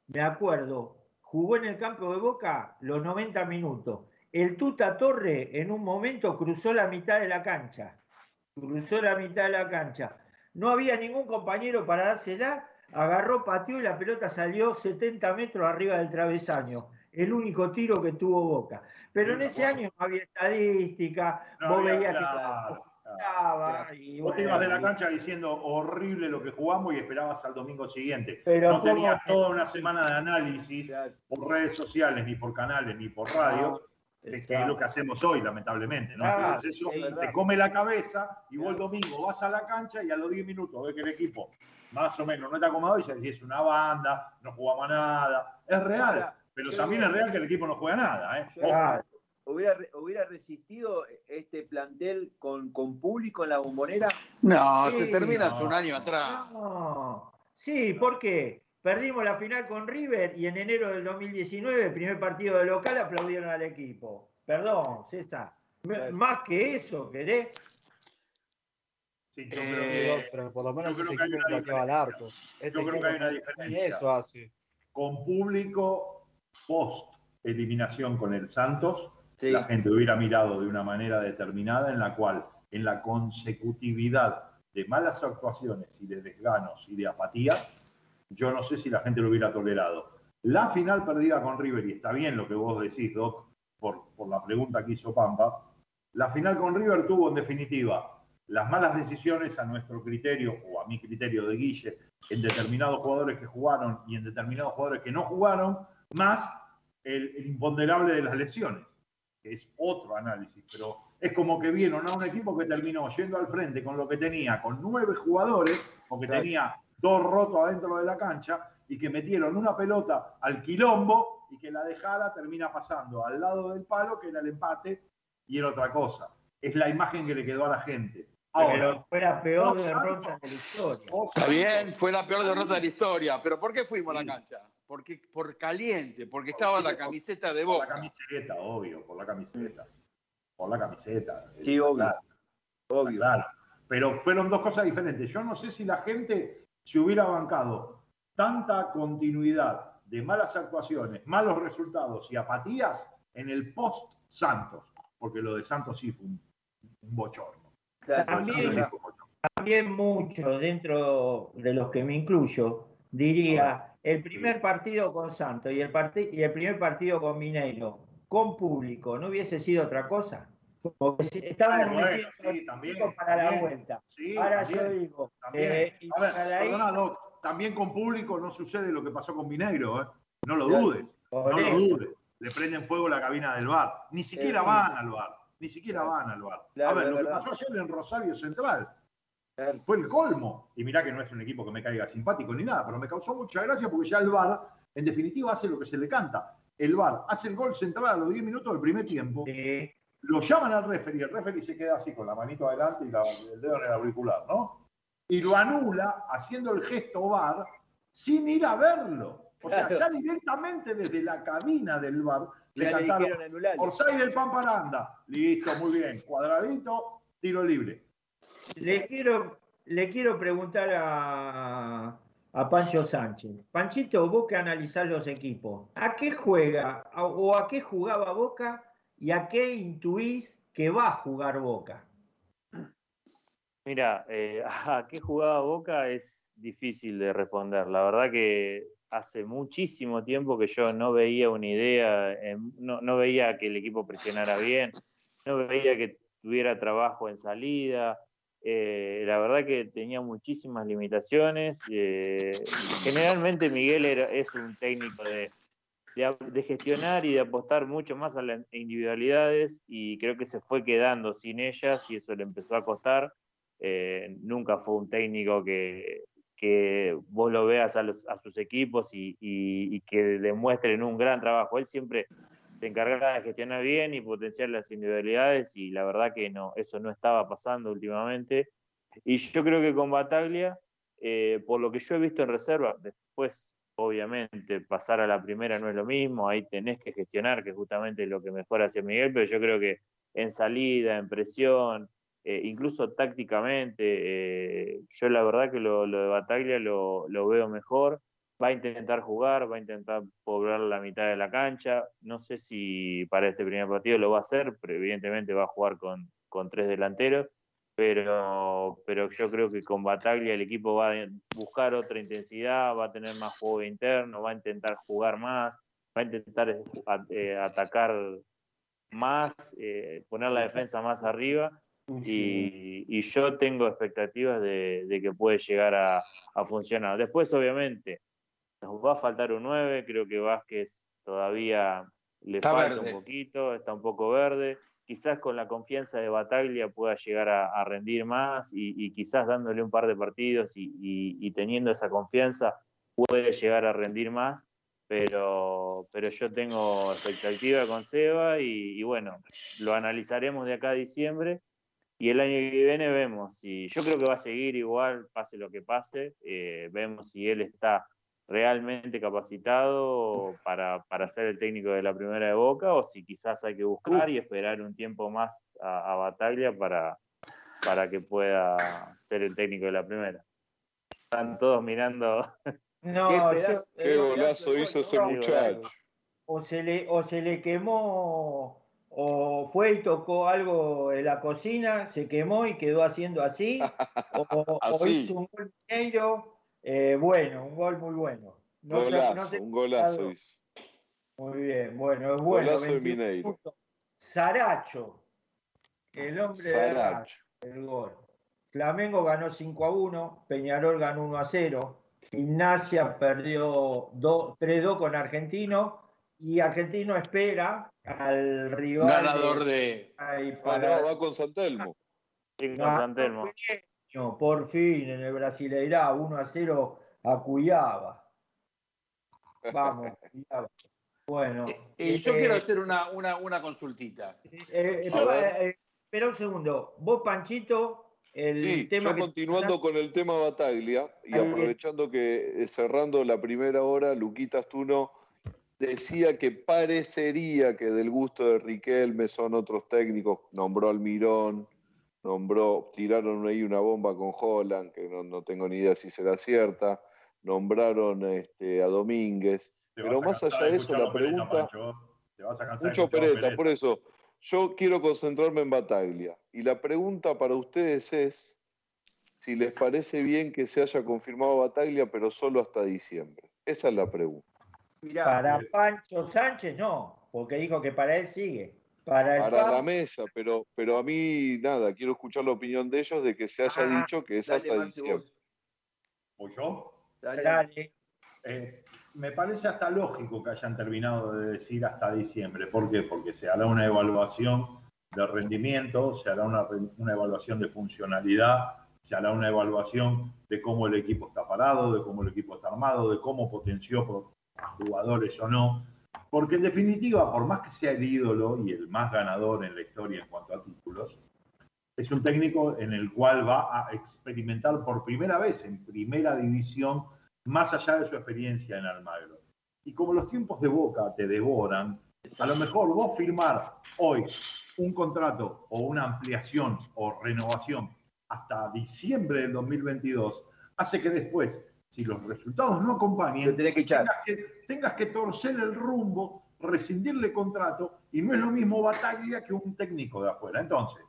me acuerdo, jugó en el campo de Boca los 90 minutos. El Tuta Torre en un momento cruzó la mitad de la cancha. Cruzó la mitad de la cancha. No había ningún compañero para dársela. Agarró, pateó y la pelota salió 70 metros arriba del travesaño. El único tiro que tuvo Boca. Pero en ese año no había estadística, vos veías que estaba. Y, vos te ibas de la cancha diciendo horrible lo que jugamos y esperabas al domingo siguiente. Pero no tenías toda una semana de análisis por redes sociales, ni por canales, ni por radio. que es lo que hacemos hoy, lamentablemente. ¿no? Entonces eso te come la cabeza y vos el domingo vas a la cancha y a los 10 minutos ves que el equipo más o menos no está acomodado y se dice es una banda, no jugamos nada. Es real. Pero también es real que el equipo no juega nada. ¿eh? ¿Hubiera, ¿Hubiera resistido este plantel con, con público en la bombonera? No, se termina hace un año atrás. No. Sí, ¿por qué? Perdimos la final con River y en enero del 2019, primer partido de local, aplaudieron al equipo. Perdón, César. Más que eso, ¿querés? Sí, yo creo que, eh, pero por lo menos ese equipo pateaba al arco. Este yo creo que hay una diferencia. Eso hace. Con público post eliminación con el Santos, la gente hubiera mirado de una manera determinada en la cual en la consecutividad de malas actuaciones y de desganos y de apatías, yo no sé si la gente lo hubiera tolerado. La final perdida con River, y está bien lo que vos decís, Doc, por, por la pregunta que hizo Pampa, la final con River tuvo en definitiva las malas decisiones a nuestro criterio o a mi criterio de Guille en determinados jugadores que jugaron y en determinados jugadores que no jugaron, más el, imponderable de las lesiones, que es otro análisis, pero es como que vieron a un equipo que terminó yendo al frente con lo que tenía, con nueve jugadores, porque tenía dos rotos adentro de la cancha, y que metieron una pelota al quilombo y que la dejada termina pasando al lado del palo, que era el empate, y era otra cosa. Es la imagen que le quedó a la gente. pero fue la peor derrota de la historia. Está bien, fue la peor derrota de la historia, pero ¿por qué fuimos a la cancha? Porque, por caliente, porque estaba la camiseta de Boca. Por la camiseta, obvio, por la camiseta. Por la camiseta. Sí, obvio. obvio. Claro. Pero fueron dos cosas diferentes. Yo no sé si la gente se hubiera bancado tanta continuidad de malas actuaciones, malos resultados y apatías en el post Santos, porque lo de Santos sí fue un, bochorno. También, mucho dentro de los que me incluyo, diría, el primer partido con Santos y el, y el primer partido con Mineiro, con público, ¿no hubiese sido otra cosa? Porque estaban metiendo para la vuelta. Ahora yo digo, eh, también con público no sucede lo que pasó con Mineiro, ¿eh? No lo dudes, no lo dudes. Le prenden fuego la cabina del bar. Ni siquiera van al bar, ni siquiera van al bar. a ver, lo que pasó ayer en Rosario Central fue el colmo. Y mirá que no es un equipo que me caiga simpático ni nada, pero me causó mucha gracia porque ya el bar, en definitiva, hace lo que se le canta. El bar hace el gol central a los 10 minutos del primer tiempo. Lo llaman al referee, el referee se queda así con la manito adelante y el dedo en el auricular, ¿no? Y lo anula haciendo el gesto bar sin ir a verlo. O sea, ya *laughs* directamente desde la cabina del bar le cantaron Orsay del Pamparanda. Listo, muy bien. Cuadradito, tiro libre. Le quiero, le quiero preguntar a, a Pancho Sánchez. Panchito, vos que analizás los equipos, ¿a qué juega o a qué jugaba Boca y a qué intuís que va a jugar Boca? Mira, eh, *laughs* a qué jugaba Boca es difícil de responder. La verdad que hace muchísimo tiempo que yo no veía una idea, no, veía que el equipo presionara bien, no veía que tuviera trabajo en salida. Eh, la verdad que tenía muchísimas limitaciones. Eh, generalmente Miguel es un técnico de, de, gestionar y de apostar mucho más a las individualidades y creo que se fue quedando sin ellas y eso le empezó a costar. Eh, nunca fue un técnico que, que vos lo veas a, sus equipos y, y, que demuestren un gran trabajo. Él siempre se encargaba de gestionar bien y potenciar las individualidades y la verdad que no, eso no estaba pasando últimamente. Y yo creo que con Bataglia, eh, por lo que yo he visto en reserva, después obviamente pasar a la primera no es lo mismo, ahí tenés que gestionar, que es justamente lo que mejor hace Miguel, pero yo creo que en salida, en presión, eh, incluso tácticamente, eh, yo la verdad que lo, de Bataglia lo, veo mejor. Va a intentar jugar, va a intentar poblar la mitad de la cancha. No sé si para este primer partido lo va a hacer, pero evidentemente va a jugar con, tres delanteros. Pero, pero yo creo que con Bataglia el equipo va a buscar otra intensidad, va a tener más juego interno, va a intentar jugar más, va a intentar eh, atacar más, poner la defensa más arriba y, yo tengo expectativas de, que puede llegar a, funcionar. Después, obviamente, nos va a faltar un 9, creo que Vázquez todavía le falta un poquito, está un poco verde. Quizás con la confianza de Bataglia pueda llegar a, rendir más y, quizás dándole un par de partidos y, teniendo esa confianza puede llegar a rendir más. Pero, pero yo tengo expectativa con Seba y, y bueno, lo analizaremos de acá a diciembre y el año que viene vemos si, yo creo que va a seguir igual, pase lo que pase, eh, vemos si él está realmente capacitado para, ser el técnico de la primera de Boca o si quizás hay que buscar y esperar un tiempo más a, Bataglia para, para que pueda ser el técnico de la primera. Están todos mirando. *laughs* No, qué, golazo hizo ese muchacho. O se le, o se le quemó o fue y tocó algo en la cocina, se quemó y quedó haciendo así, *laughs* o, hizo un gol mineiro, eh, bueno, un gol muy bueno. No golazo, un golazo. Muy bien, bueno, es bueno. Golazo de Mineiro. Saracho, el hombre Saracho. de el gol. Flamengo ganó 5 a 1, Peñarol ganó 1 a 0, Gimnasia perdió 3-2 con Argentino y Argentino espera al rival. Ganador de. para... va con Santelmo. Sí, con Santelmo. Por fin en el Brasileirá 1 a 0 a Cuyaba. Vamos, *laughs* Cuyaba. Bueno. Eh, eh, yo quiero hacer una, una, una consultita. Eh, espera un segundo. Vos, Panchito, el sí, tema yo continuando con el tema Bataglia y aprovechando que eh, cerrando la primera hora, Luquita Astuno decía que parecería que del gusto de Riquelme son otros técnicos, nombró Almirón, nombró, tiraron ahí una bomba con Holland, que no, tengo ni idea si será cierta, nombraron este, a Domínguez, pero más allá de eso la pregunta... mucho pereta, por eso yo quiero concentrarme en Bataglia. Y la pregunta para ustedes es si les parece bien que se haya confirmado Bataglia, pero solo hasta diciembre. Esa es la pregunta. para Pancho Sánchez no, porque dijo que para él sigue. Para, la mesa, pero, pero a mí nada, quiero escuchar la opinión de ellos de que se haya ah, dicho que es hasta diciembre. ¿O yo? Dale. Eh, me parece hasta lógico que hayan terminado de decir hasta diciembre. ¿Por qué? Porque se hará una evaluación de rendimiento, se hará una, evaluación de funcionalidad, se hará una evaluación de cómo el equipo está parado, de cómo el equipo está armado, de cómo potenció a jugadores o no. Porque en definitiva, por más que sea el ídolo y el más ganador en la historia en cuanto a títulos, es un técnico en el cual va a experimentar por primera vez en primera división más allá de su experiencia en Almagro. Y como los tiempos de Boca te devoran, a lo mejor vos firmar hoy un contrato o una ampliación o renovación hasta diciembre del 2022 hace que después, si los resultados no acompañan, que tengas, que, tengas que torcer el rumbo, rescindirle contrato y no es lo mismo batalla que un técnico de afuera. Entonces,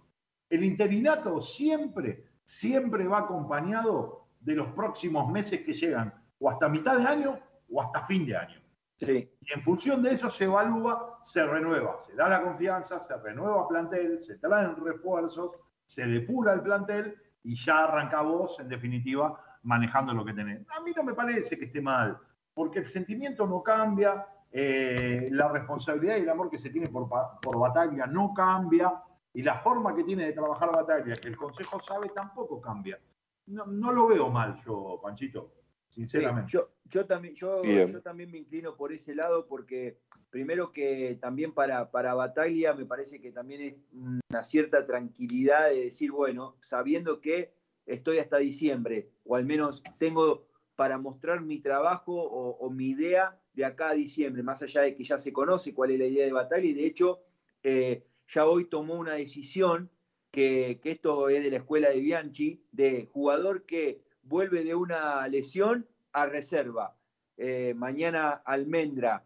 el interinato siempre, siempre va acompañado de los próximos meses que llegan o hasta mitad de año o hasta fin de año. Sí. Y en función de eso se evalúa, se renueva, se da la confianza, se renueva plantel, se traen refuerzos, se depura el plantel y ya arranca vos, en definitiva, manejando lo que tenés. A mí no me parece que esté mal, porque el sentimiento no cambia, eh, la responsabilidad y el amor que se tiene por, por Bataglia no cambia, y la forma que tiene de trabajar Bataglia, que el Consejo sabe, tampoco cambia. No, no lo veo mal yo, Panchito sinceramente. yo, yo, también, yo, yo, también me inclino por ese lado porque primero que también para, para Bataglia me parece que también es una cierta tranquilidad de decir, bueno, sabiendo que estoy hasta diciembre, o al menos tengo para mostrar mi trabajo o, mi idea de acá a diciembre, más allá de que ya se conoce cuál es la idea de Bataglia, y de hecho eh, ya hoy tomó una decisión que, que esto es de la escuela de Bianchi, de jugador que vuelve de una lesión a reserva. Eh, mañana Almendra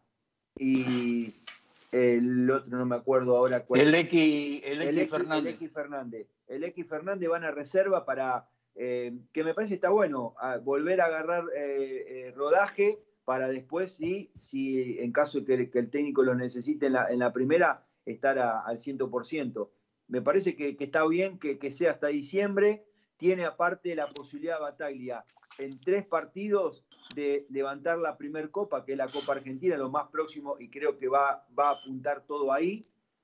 y el otro no me acuerdo ahora cuál. El X, el X, Fernández. El X Fernández. El X Fernández van a reserva para, eh, que me parece está bueno, volver a agarrar eh, rodaje para después, si en caso de que, el técnico lo necesite en la, primera, estar al 100%. Me parece que, está bien que, que sea hasta diciembre tiene aparte la posibilidad de Bataglia en tres partidos de levantar la primer copa, que es la Copa Argentina, lo más próximo, y creo que va, va a apuntar todo ahí.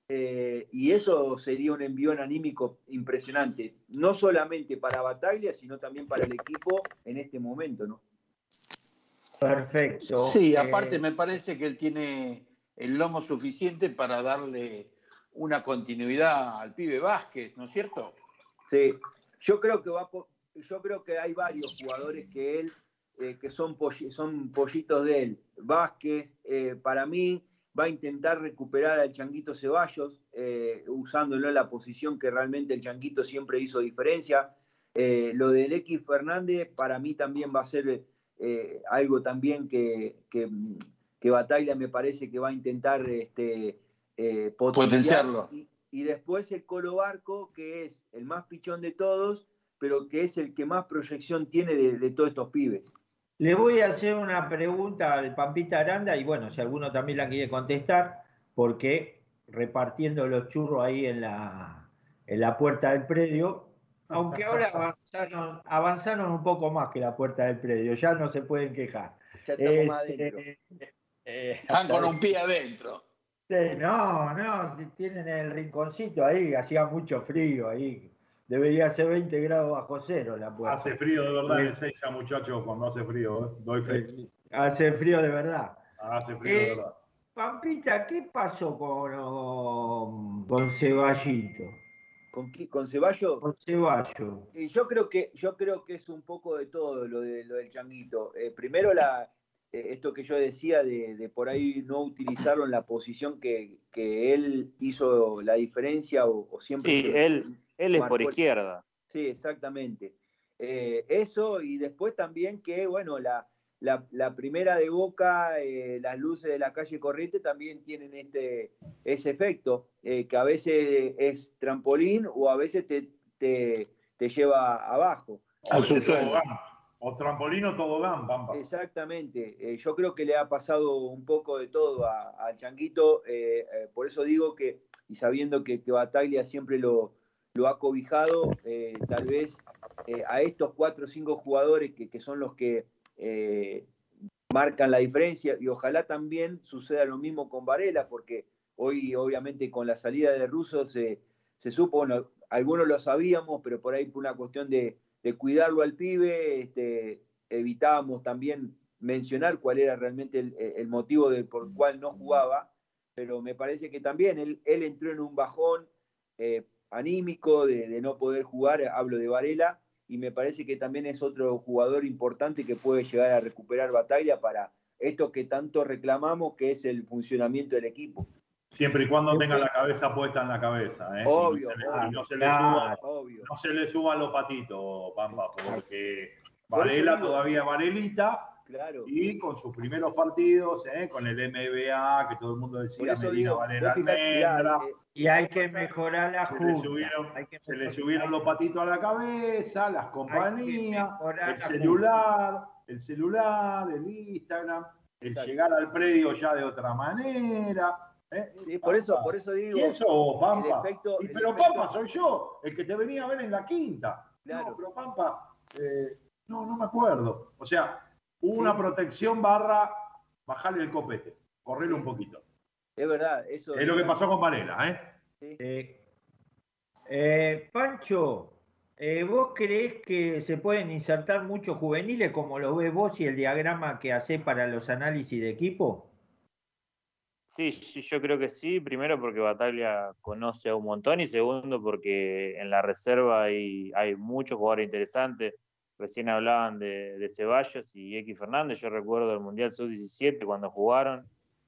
Eh, y eso sería un envión anímico impresionante, no solamente para Bataglia, sino también para el equipo en este momento, ¿no? Perfecto. Sí, eh, aparte me parece que él tiene el lomo suficiente para darle una continuidad al pibe Vázquez, ¿no es cierto? Sí, yo creo que va yo creo que hay varios jugadores que él eh, que son, son pollitos de él. Vázquez, eh, para mí, va a intentar recuperar al Changuito Ceballos, eh, usándolo en la posición que realmente el Changuito siempre hizo diferencia. lo del X Fernández, para mí también va a ser algo también que, que, Batalla me parece que va a intentar este, potenciarlo. Y después el Colo Barco, que es el más pichón de todos, pero que es el que más proyección tiene de, todos estos pibes. Le voy a hacer una pregunta al Pampita Aranda y bueno, si alguno también la quiere contestar, porque repartiendo los churros ahí en la, en la puerta del predio, aunque ahora *laughs* avanzaron, avanzaron un poco más que la puerta del predio, ya no se pueden quejar. Ya estamos más este, adentro. Eh, Están con un pie adentro no, no, tienen el rinconcito ahí, hacía mucho frío ahí. Debería ser 20 grados bajo cero la puerta. Hace frío de verdad en Seiza, muchachos, cuando hace frío, ¿eh? doy fe. Hace frío de verdad. Hace frío de eh, verdad. Pampita, ¿qué pasó con, con Ceballito? ¿Con, con Ceballos? Con Ceballos. Y yo creo que, yo creo que es un poco de todo lo, de, lo del changuito. Eh, primero la, esto que yo decía de, por ahí no utilizarlo en la posición que, él hizo la diferencia o, siempre... Sí, él, él es por izquierda. Sí, exactamente. Eh, eso y después también que, bueno, la, la, primera de Boca, eh, las luces de la calle Corriente también tienen este, ese efecto, que a veces es trampolín o a veces te, te, lleva abajo. Al o trampolino tobogán, Pampa. Exactamente. Eh, yo creo que le ha pasado un poco de todo al Changuito. Eh, eh, por eso digo que, y sabiendo que, que Bataglia siempre lo, lo ha cobijado, tal vez a estos cuatro o cinco jugadores que, son los que marcan la diferencia, y ojalá también suceda lo mismo con Varela, porque hoy obviamente con la salida de Russo se, se supo, bueno, algunos lo sabíamos, pero por ahí por una cuestión de de cuidarlo al pibe, este, evitábamos también mencionar cuál era realmente el, motivo por el cual no jugaba, pero me parece que también él, entró en un bajón eh, anímico de, no poder jugar, hablo de Varela, y me parece que también es otro jugador importante que puede llegar a recuperar batalla para esto que tanto reclamamos, que es el funcionamiento del equipo. Siempre y cuando tenga la cabeza puesta en la cabeza. ¿eh? Obvio, y no se, le, suba, no se le suban los patitos, Pampa, porque Varela todavía Varelita. Claro. Y con sus primeros partidos, ¿eh? con el MBA, que todo el mundo decía, Medina Valera eh, Y hay que mejorar la junta. Se, le subieron, los patitos a la cabeza, las compañías, el celular, el celular, el Instagram, el llegar al predio ya de otra manera. ¿Eh? por, eso, por eso digo. eso, Pampa? pero Pampa soy yo, el que te venía a ver en la quinta. Claro. No, pero Pampa, eh, no, no me acuerdo. O sea, una protección barra bajarle el copete, correrle un poquito. Es verdad, eso. Es, lo que pasó con Varela, ¿eh? eh Pancho, ¿vos creés que se pueden insertar muchos juveniles como lo ves vos y el diagrama que hace para los análisis de equipo? Sí, sí, yo creo que sí. Primero porque Bataglia conoce a un montón y segundo porque en la reserva hay, hay muchos jugadores interesantes. Recién hablaban de, Ceballos y X Fernández. Yo recuerdo el Mundial Sub-17 cuando jugaron.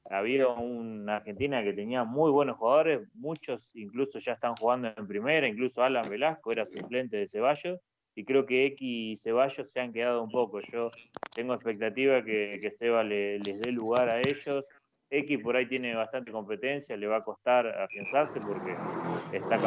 Había una Argentina que tenía muy buenos jugadores, muchos incluso ya están jugando en primera, incluso Alan Velasco era suplente de Ceballos, y creo que X y Ceballos se han quedado un poco. Yo tengo expectativa que, que Seba les dé lugar a ellos X por ahí tiene bastante competencia, le va a costar afianzarse porque está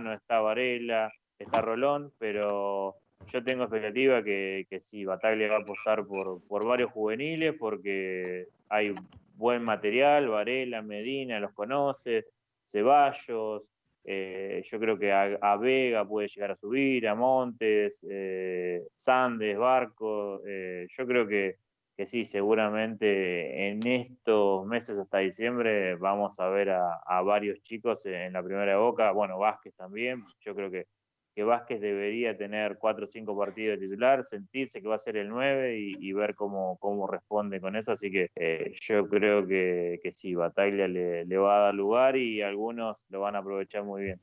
no está Varela, está Rolón, pero yo tengo expectativa que, que sí, Bataglia va a apostar por, por varios juveniles porque hay buen material, Varela, Medina los conoce, Ceballos, eh, yo creo que a, Vega puede llegar a subir, a Montes, eh, Sandes, Barco, eh, yo creo que que sí, seguramente en estos meses hasta diciembre vamos a ver a, varios chicos en la primera Boca, bueno, Vázquez también, yo creo que, que Vázquez debería tener cuatro o cinco partidos de titular, sentirse que va a ser el 9 y, ver cómo, cómo responde con eso, así que eh, yo creo que, que sí, Bataglia le, le va a dar lugar y algunos lo van a aprovechar muy bien.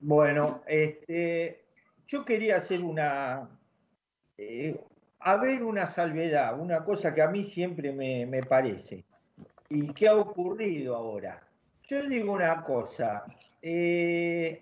Bueno, este, yo quería hacer una, eh, haber una salvedad, una cosa que a mí siempre me, parece. ¿Y qué ha ocurrido ahora? Yo digo una cosa, eh,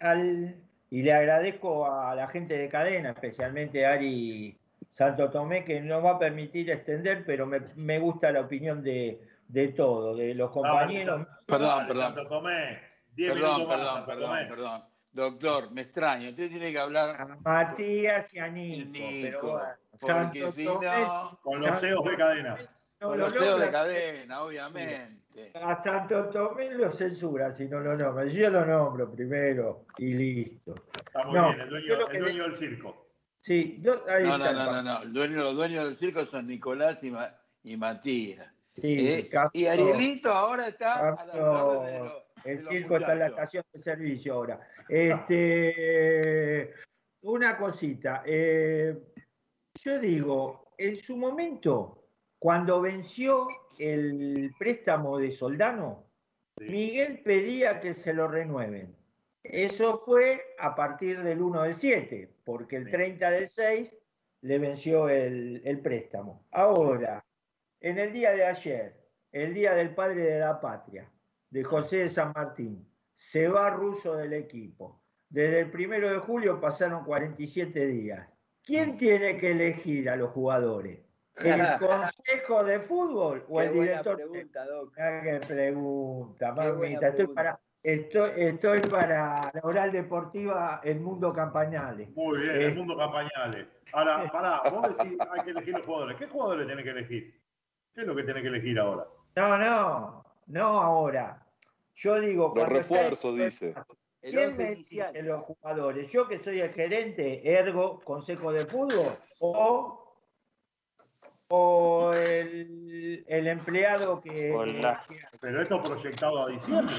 y le agradezco a la gente de cadena, especialmente a Ari Santo Tomé, que nos va a permitir extender, pero me, gusta la opinión de, de todo, de los compañeros. perdón, perdón. perdón, perdón, perdón, perdón. Doctor, me extraño, usted tiene que hablar. A Matías y a Nico. Pero con los CEOs de cadena. con los CEOs de cadena, obviamente. A Santo Tomé lo censura si no lo nombra. Yo lo nombro primero y listo. Está muy bien, el dueño, el dueño del circo. Sí, no, no, no, no, no, los dueños del circo son Nicolás y, y Matías. Sí, eh, y Arielito ahora está a la El circo está en la estación de servicio ahora. Este, una cosita. Eh, yo digo, en su momento, cuando venció el préstamo de Soldano, Miguel pedía que se lo renueven. Eso fue a partir del 1 del 7, porque el 30 del 6 le venció el, el préstamo. Ahora, en el día de ayer, el día del padre de la patria, de José de San Martín, se va ruso del equipo. Desde el primero de julio pasaron 47 días. ¿Quién tiene que elegir a los jugadores? ¿El consejo de fútbol o el director? Pregunta, Doc. Ah, qué pregunta, mamita. Estoy para, estoy, estoy para la oral deportiva El Mundo Campañales. Muy bien, Eh. el mundo Campañales. Ahora, *laughs* pará, vos decís hay que elegir los jugadores. ¿Qué jugadores tiene que elegir? ¿Qué es lo que tiene que elegir ahora? No, no, no ahora. Yo digo, Los refuerzos, dice. ¿Quién me elige los jugadores? ¿Yo que soy el gerente, ergo, consejo de fútbol? ¿O, o el, el empleado que... Pero esto proyectado a diciembre.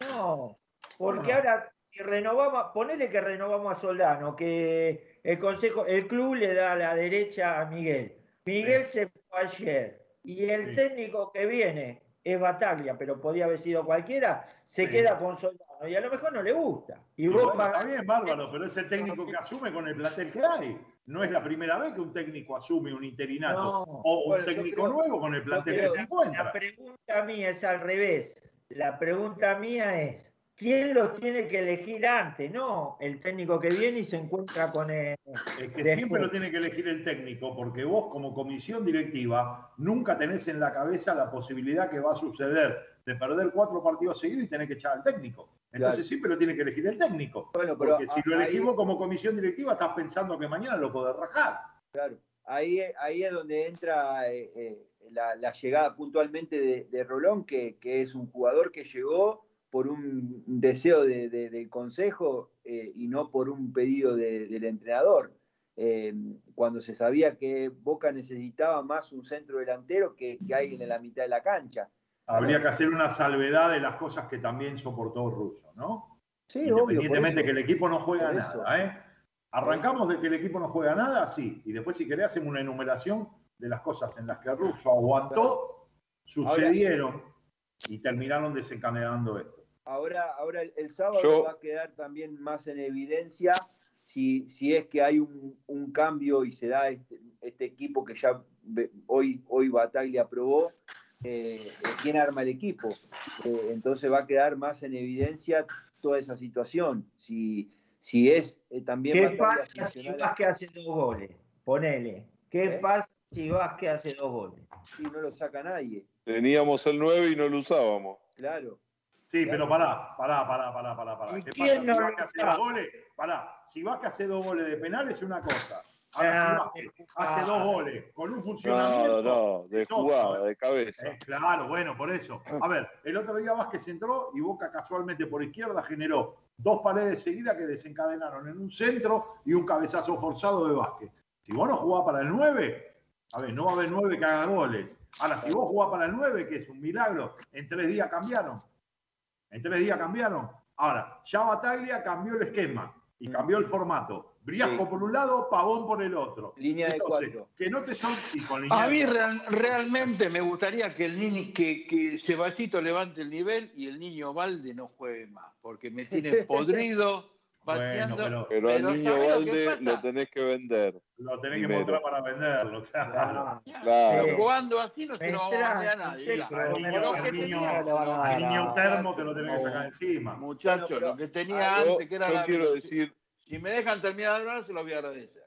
No, porque Bueno. ahora si renovamos, ponele que renovamos a Soldano, que el consejo, el club le da la derecha a Miguel. Miguel se fue ayer y el Sí. técnico que viene es Bataglia, pero podía haber sido cualquiera, se Sí. queda con Soldano y a lo mejor no le gusta. Y Y vos bueno, pagás- está bien, bárbaro, pero es el técnico que asume con el plantel que hay. No es la primera vez que un técnico asume un interinato No. o un técnico creo- nuevo con el plantel creo- que se encuentra. La pregunta mía es al revés. La pregunta mía es, ¿quién los tiene que elegir antes? No, el técnico que viene y se encuentra con el... Es que Después. siempre lo tiene que elegir el técnico, porque vos como comisión directiva nunca tenés en la cabeza la posibilidad que va a suceder de perder cuatro partidos seguidos y tener que echar al técnico. Entonces Claro. siempre lo tiene que elegir el técnico. Bueno, pero Porque si lo ahí- elegimos como comisión directiva, estás pensando que mañana lo podés rajar. Claro, ahí, ahí es donde entra eh, eh, la, la llegada puntualmente de, de Rolón, que, que es un jugador que llegó por un deseo de- de- del consejo eh, y no por un pedido de- del entrenador. Cuando se sabía que Boca necesitaba más un centro delantero que, que alguien en la mitad de la cancha. Habría que hacer una salvedad de las cosas que también soportó Russo, ¿no? Sí, obvio. Independientemente eso. que el equipo no juega nada, ¿eh? Arrancamos de que el equipo no juega nada, sí. Y después, si querés, hacemos una enumeración de las cosas en las que Russo aguantó, sucedieron y terminaron desencadenando esto. Ahora, ahora el, el sábado Yo- va a quedar también más en evidencia si, si es que hay un, un cambio y se da este, este equipo que ya hoy, hoy Bataglia aprobó, eh, eh, quién arma el equipo. Eh, entonces va a quedar más en evidencia toda esa situación. Si, si es eh, también ¿Qué pasa si Vázquez hace dos goles? Ponele. ¿Qué ¿Eh? pasa si Vázquez hace dos goles? y no lo saca nadie? Teníamos el 9 y no lo usábamos. Claro. Sí, pero pará, pará, pará, pará, pará. pará. ¿Y ¿Qué quién pasa si no Vázquez lo hace dos goles? Pará, si Vázquez hace dos goles de penal es una cosa. Ahora, Ah, si Vázquez hace dos goles con un funcionamiento... No, no, de jugada, de cabeza. Eh, claro, bueno, por eso. A ver, el otro día Vázquez entró y Boca casualmente por izquierda generó dos paredes seguidas que desencadenaron en un centro y un cabezazo forzado de Vázquez. Si vos no jugás para el 9, a ver, no va a haber 9 que haga goles. Ahora, si vos jugás para el 9, que es un milagro, en tres días cambiaron. En tres días cambiaron. Ahora, ya Bataglia cambió el esquema y cambió el formato. Briasco Sí. por un lado, Pavón por el otro. Línea de cuatro. que no te son y con línea A de mí real- realmente me gustaría que el niño, que, que Sebacito levante el nivel y el niño Valde no juegue más, porque me tiene *laughs* podrido, Bueno, pateando. pero- Pero al niño ¿sabés lo que Valde lo tenés que vender. Lo tenés que mostrar para venderlo, claro. Ah, Claro. Pero jugando así no se lo vamos a vender a nadie. Pero niño, termo te lo tenés que sacar encima. Muchachos, lo que tenía Yo, antes, que era yo la quiero decir, Si me dejan terminar de hablar, se los voy a agradecer.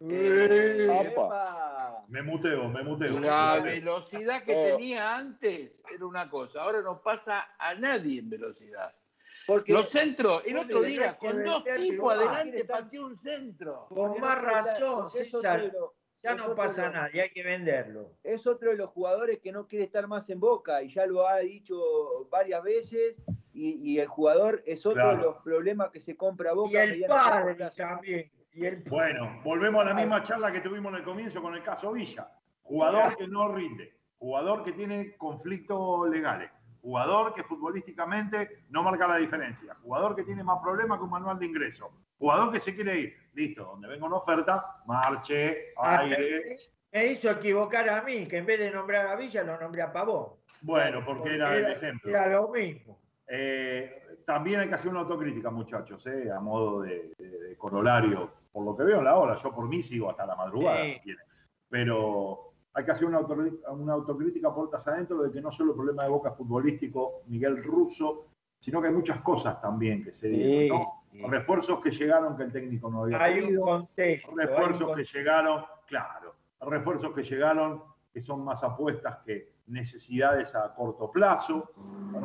Eh. Me muteo, me muteo. La velocidad que Oh. tenía antes era una cosa, ahora no pasa a nadie en velocidad. Porque Los centros, el otro día, con dos tipos adelante, pateó un centro. Con más razón, César. Ya es no pasa nada, y hay que venderlo. es otro de los jugadores que no quiere estar más en Boca y ya lo ha dicho varias veces y, y el jugador es otro Claro. de los problemas que se compra Boca. Y a el mediano y largo padre también. Y el Bueno, volvemos a la misma charla que tuvimos en el comienzo con el caso Villa. Jugador que no rinde, jugador que tiene conflictos legales, jugador que futbolísticamente no marca la diferencia, jugador que tiene más problemas que un manual de ingreso, jugador que se quiere ir. Listo, donde venga una oferta, marche, Hasta aire. me hizo equivocar a mí, que en vez de nombrar a Villa lo nombré a Pavón. Bueno, porque era, el ejemplo. Era lo mismo. Eh, también hay que hacer una autocrítica, muchachos, eh, a modo de, corolario, por lo que veo en la hora. Yo por mí sigo hasta la madrugada, si quieren. Pero hay que hacer una, una autocrítica puertas adentro de que no solo el problema de Boca futbolístico, Miguel Russo, sino que hay muchas cosas también que se dieron, Refuerzos que llegaron que el técnico no había Hay un contexto. Refuerzos que llegaron, claro, refuerzos que llegaron que son más apuestas que necesidades a corto plazo,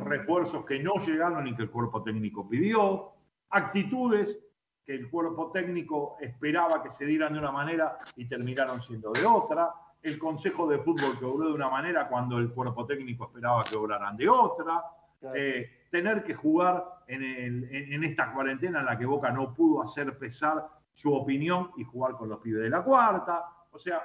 refuerzos que no llegaron y que el cuerpo técnico pidió, actitudes que el cuerpo técnico esperaba que se dieran de una manera y terminaron siendo de otra, el consejo de fútbol que obró de una manera cuando el cuerpo técnico esperaba que obraran de otra, eh, tener que jugar en, en, esta cuarentena en la que Boca no pudo hacer pesar su opinión y jugar con los pibes de la cuarta, o sea,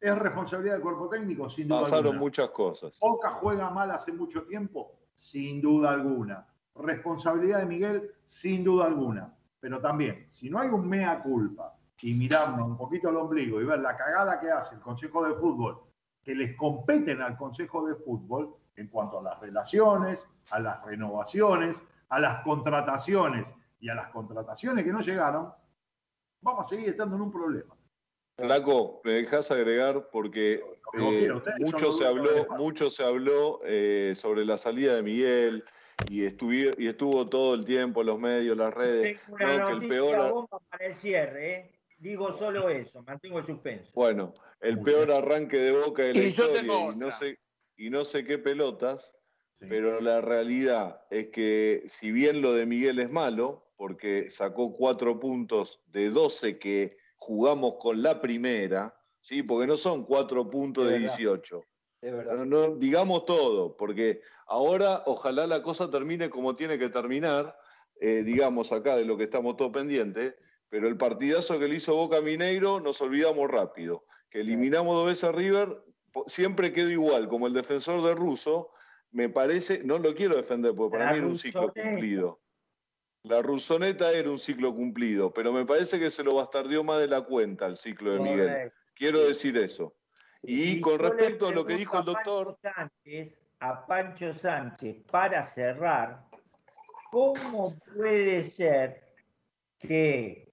¿Es responsabilidad del cuerpo técnico? Sin duda Pasaron muchas cosas. Boca juega mal hace mucho tiempo, sin duda alguna. Responsabilidad de Miguel, sin duda alguna. Pero también, si no hay un mea culpa y mirarnos un poquito al ombligo y ver la cagada que hace el Consejo de Fútbol, que les competen al Consejo de Fútbol en cuanto a las relaciones, a las renovaciones, a las contrataciones y a las contrataciones que no llegaron, vamos a seguir estando en un problema. Flaco, me dejas agregar porque eh, mucho, se habló, mucho se habló eh, sobre la salida de Miguel y, y estuvo todo el tiempo en los medios, las redes. Tengo una noticia el peor... bomba para el cierre, ¿eh? Digo solo eso, mantengo el suspenso. Bueno, el peor arranque de Boca de la historia y no, sé, y no sé qué pelotas, pero la realidad es que si bien lo de Miguel es malo, porque sacó cuatro puntos de 12 que jugamos con la primera, ¿sí? porque no son cuatro puntos de 18. No, digamos todo, porque ahora ojalá la cosa termine como tiene que terminar, eh, digamos acá de lo que estamos todos pendientes, pero el partidazo que le hizo Boca Mineiro nos olvidamos rápido, que eliminamos dos veces a River, siempre quedó igual, como el defensor de Russo, me parece, no lo quiero defender porque para mí era un ciclo cumplido. La Rusoneta era un ciclo cumplido, pero me parece que se lo bastardió más de la cuenta el ciclo de Miguel. Quiero decir eso. Y, con respecto a lo que dijo el doctor. a Pancho Sánchez, para cerrar, ¿cómo puede ser que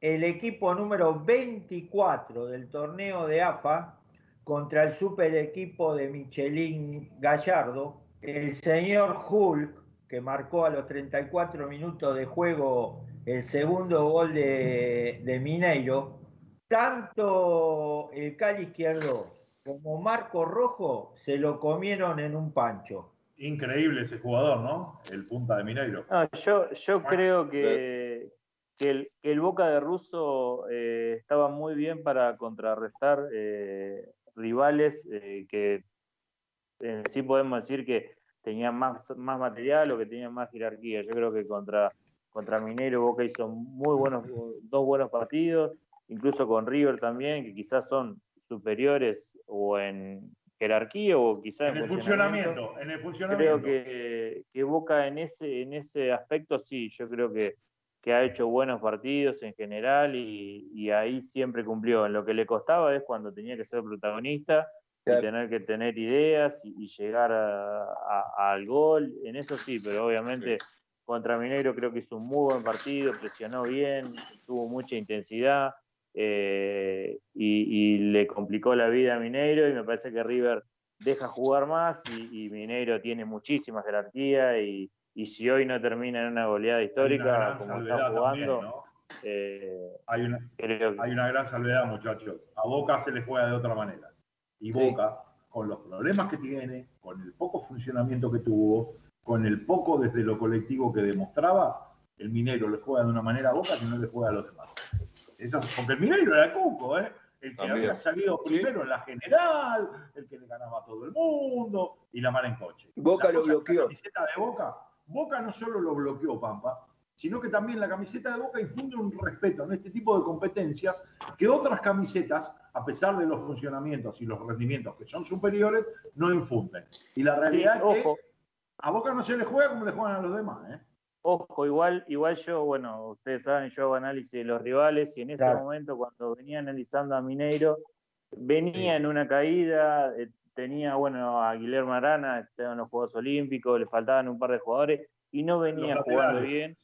el equipo número 24 del torneo de AFA contra el super equipo de Michelin Gallardo, el señor Hulk que marcó a los 34 minutos de juego el segundo gol de, Mineiro, tanto el Cali izquierdo como Marco Rojo se lo comieron en un pancho. Increíble ese jugador, ¿no? El punta de Mineiro. yo yo creo que, el, Boca de Russo eh, estaba muy bien para contrarrestar eh, rivales eh, que sí podemos decir que tenían más, más material o que tenían más jerarquía. Yo creo que contra, contra Minero Boca hizo muy buenos, dos buenos partidos, incluso con River también, que quizás son superiores o en jerarquía o quizás en, el funcionamiento, en el funcionamiento. Creo que, que, Boca en ese, en ese aspecto sí, yo creo que, que ha hecho buenos partidos en general y, y, ahí siempre cumplió. En lo que le costaba es cuando tenía que ser protagonista y tener que tener ideas y, llegar al gol, en eso sí, pero obviamente contra Mineiro creo que hizo un muy buen partido, presionó bien, tuvo mucha intensidad eh, y, le complicó la vida a Mineiro y me parece que River deja jugar más y, Mineiro tiene muchísima jerarquía y, si hoy no termina en una goleada histórica como está jugando... Eh, hay, una, hay una gran salvedad, muchachos. A Boca se le juega de otra manera y Boca, con los problemas que tiene, con el poco funcionamiento que tuvo, con el poco desde lo colectivo que demostraba, el minero le juega de una manera a Boca que no le juega a los demás. porque el minero era el cuco, ¿eh? el que había salido primero en la general, el que le ganaba a todo el mundo, y la mala en coche. Boca lo bloqueó. La de Boca, Boca no solo lo bloqueó, Pampa, sino que también la camiseta de Boca infunde un respeto en este tipo de competencias que otras camisetas, a pesar de los funcionamientos y los rendimientos que son superiores, no infunden. Y la realidad es que a Boca no se le juega como le juegan a los demás. ¿eh? Ojo, igual, igual yo, bueno, ustedes saben, yo hago análisis de los rivales y en ese momento cuando venía analizando a Mineiro, venía en una caída, eh, tenía, bueno, a Guillermo Arana, estaban los Juegos Olímpicos, le faltaban un par de jugadores y no venía jugando bien.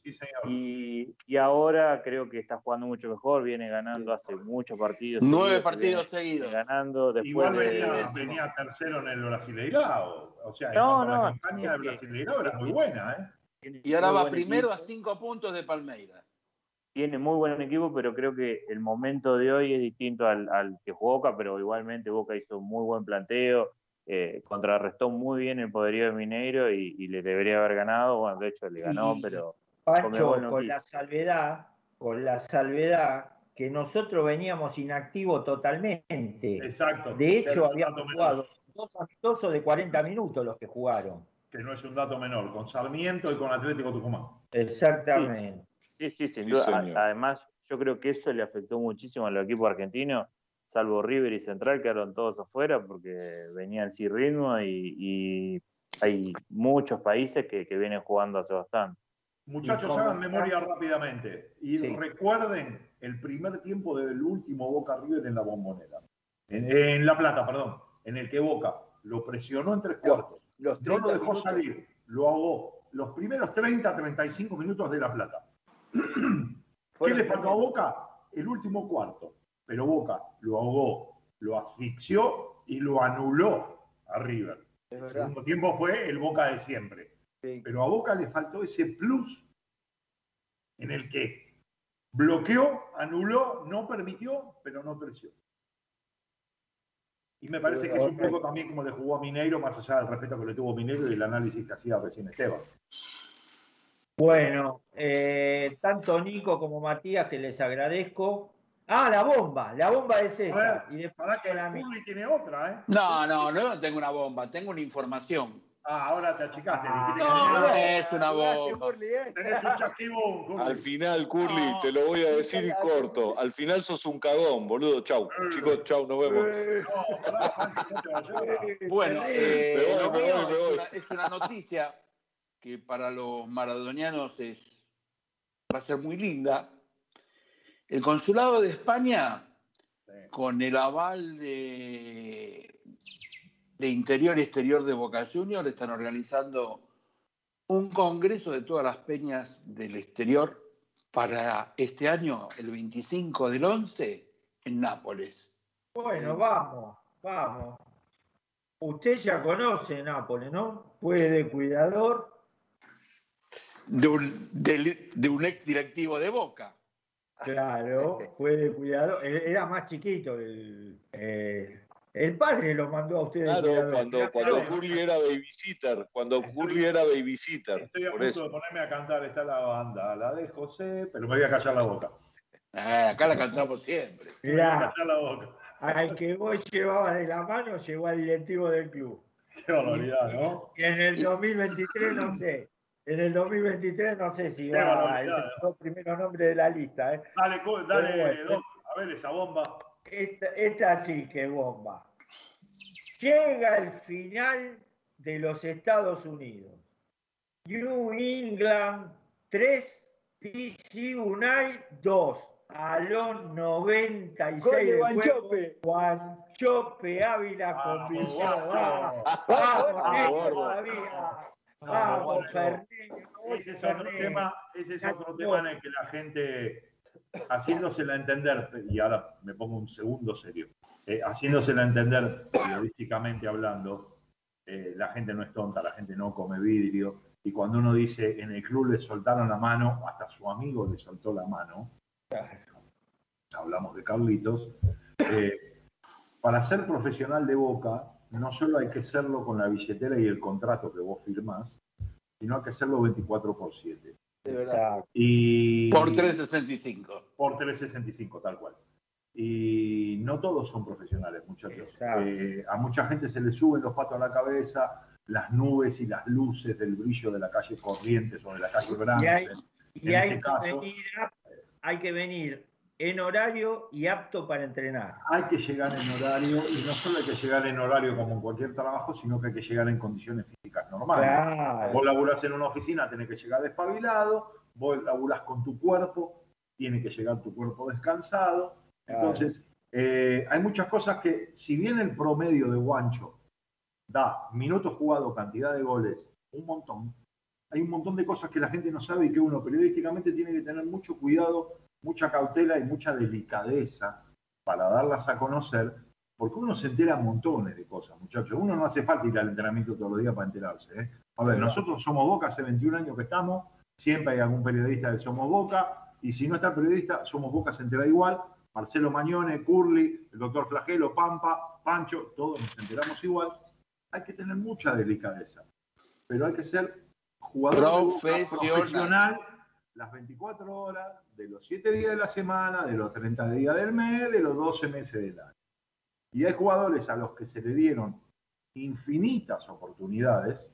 y, y, ahora creo que está jugando mucho mejor, viene ganando hace muchos partidos. Nueve partidos seguidos. Ganando después Igual venía, venía, tercero en el Brasileirao. O sea, no, no, la campaña del Brasileirao era muy buena. ¿eh? Y ahora va primero a cinco puntos de Palmeiras. Tiene muy buen equipo, pero creo que el momento de hoy es distinto al, al que jugó Boca, pero igualmente Boca hizo un muy buen planteo eh, contrarrestó muy bien el poderío de Mineiro y, le debería haber ganado. Bueno, de hecho le ganó, pero. Pancho, con la salvedad, con la salvedad que nosotros veníamos inactivos totalmente. Exacto. De hecho, habíamos jugado dos amistosos de 40 minutos los que jugaron. Que no es un dato menor, con Sarmiento y con Atlético Tucumán. Exactamente. Sí, sí, sin duda. Además, yo creo que eso le afectó muchísimo al equipo argentino salvo River y Central, quedaron todos afuera porque venían sin ritmo y, hay muchos países que, vienen jugando hace bastante. Muchachos, hagan memoria rápidamente y recuerden el primer tiempo del último Boca River en la bombonera. En, La Plata, perdón, en el que Boca lo presionó en tres cuartos. Los, no lo dejó salir, lo ahogó. Los primeros 30, 35 minutos de La Plata. *clears throat* ¿Qué le faltó a Boca? El último cuarto pero Boca lo ahogó, lo asfixió y lo anuló a River. El segundo tiempo fue el Boca de siempre. Pero a Boca le faltó ese plus en el que bloqueó, anuló, no permitió, pero no presionó. Y me parece que es un poco también como le jugó a Mineiro, más allá del respeto que le tuvo Mineiro y el análisis que hacía recién Esteban. Bueno, eh, tanto Nico como Matías, que les agradezco. Ah, la bomba, la bomba es esa. y después que la tiene otra, ¿eh? No, no, no tengo una bomba, tengo una información. Ah, ahora te achicaste. Ah, no, no es una bomba. Tenés un chasquibón, Al final, Curly, te lo voy a decir y corto. Al final sos un cagón, boludo. Chau. Eh. Chicos, chau, nos vemos. Eh. *laughs* bueno, eh, es una noticia que para los maradonianos es, va a ser muy linda el Consulado de España, con el aval de, Interior y Exterior de Boca Juniors, están organizando un congreso de todas las peñas del exterior para este año, el 25 del 11, en Nápoles. Bueno, vamos, vamos. Usted ya conoce Nápoles, ¿no? Fue de cuidador. De un, de un ex directivo de Boca. Claro, *laughs* fue de cuidado. Era más chiquito. El, eh, el padre lo mandó a ustedes. Claro, cuando, cuando Curly era babysitter. Cuando Curly era babysitter. Estoy a punto de ponerme a cantar esta la banda, la de José, pero me voy a callar la boca. Ah, acá la cantamos siempre. Mirá, la boca. al que vos llevabas de la mano, llegó al directivo del club. Qué barbaridad, ¿no? Y en el 2023, no sé. En el 2023 no sé si va a los primeros nombres de la lista. ¿eh? Dale, dale, a ver esa bomba. Esta, sí que bomba. Llega el final de los Estados Unidos. New England 3, DC Unite 2. A los 96 de Guanchope. Guanchope Ávila con Vamos, vamos, todavía. Vamos, ese es otro tema, ese es otro tema en el que la gente, haciéndosela entender, y ahora me pongo un segundo serio, eh, haciéndosela entender periodísticamente hablando, eh, la gente no es tonta, la gente no come vidrio, y cuando uno dice en el club le soltaron la mano, hasta su amigo le soltó la mano, hablamos de Carlitos, eh, para ser profesional de Boca no solo hay que serlo con la billetera y el contrato que vos firmás, sino hay que hacerlo 24 por 7. De verdad. Y, por 365. Por 365, tal cual. Y no todos son profesionales, muchachos. Eh, a mucha gente se le suben los patos a la cabeza, las nubes y las luces del brillo de la calle Corrientes o de la calle Brance. Y hay, este que venir, hay que venir en horario y apto para entrenar. Hay que llegar en horario y no solo hay que llegar en horario como en cualquier trabajo, sino que hay que llegar en condiciones físicas normales. Vos laburás en una oficina, tenés que llegar despabilado, vos laburás con tu cuerpo, tiene que llegar tu cuerpo descansado. Entonces, eh, hay muchas cosas que, si bien el promedio de guancho da minutos jugados, cantidad de goles, un montón. Hay un montón de cosas que la gente no sabe y que uno periodísticamente tiene que tener mucho cuidado, mucha cautela y mucha delicadeza para darlas a conocer, porque uno se entera montones de cosas, muchachos. Uno no hace falta ir al entrenamiento todos los días para enterarse. ¿eh? A ver, nosotros somos Boca, hace 21 años que estamos, siempre hay algún periodista que somos Boca, y si no está el periodista, somos Boca, se entera igual. Marcelo Mañone, Curly, el doctor Flagelo, Pampa, Pancho, todos nos enteramos igual. Hay que tener mucha delicadeza, pero hay que ser jugador profesional. Las 24 horas, de los 7 días de la semana, de los 30 días del mes, de los 12 meses del año. Y hay jugadores a los que se le dieron infinitas oportunidades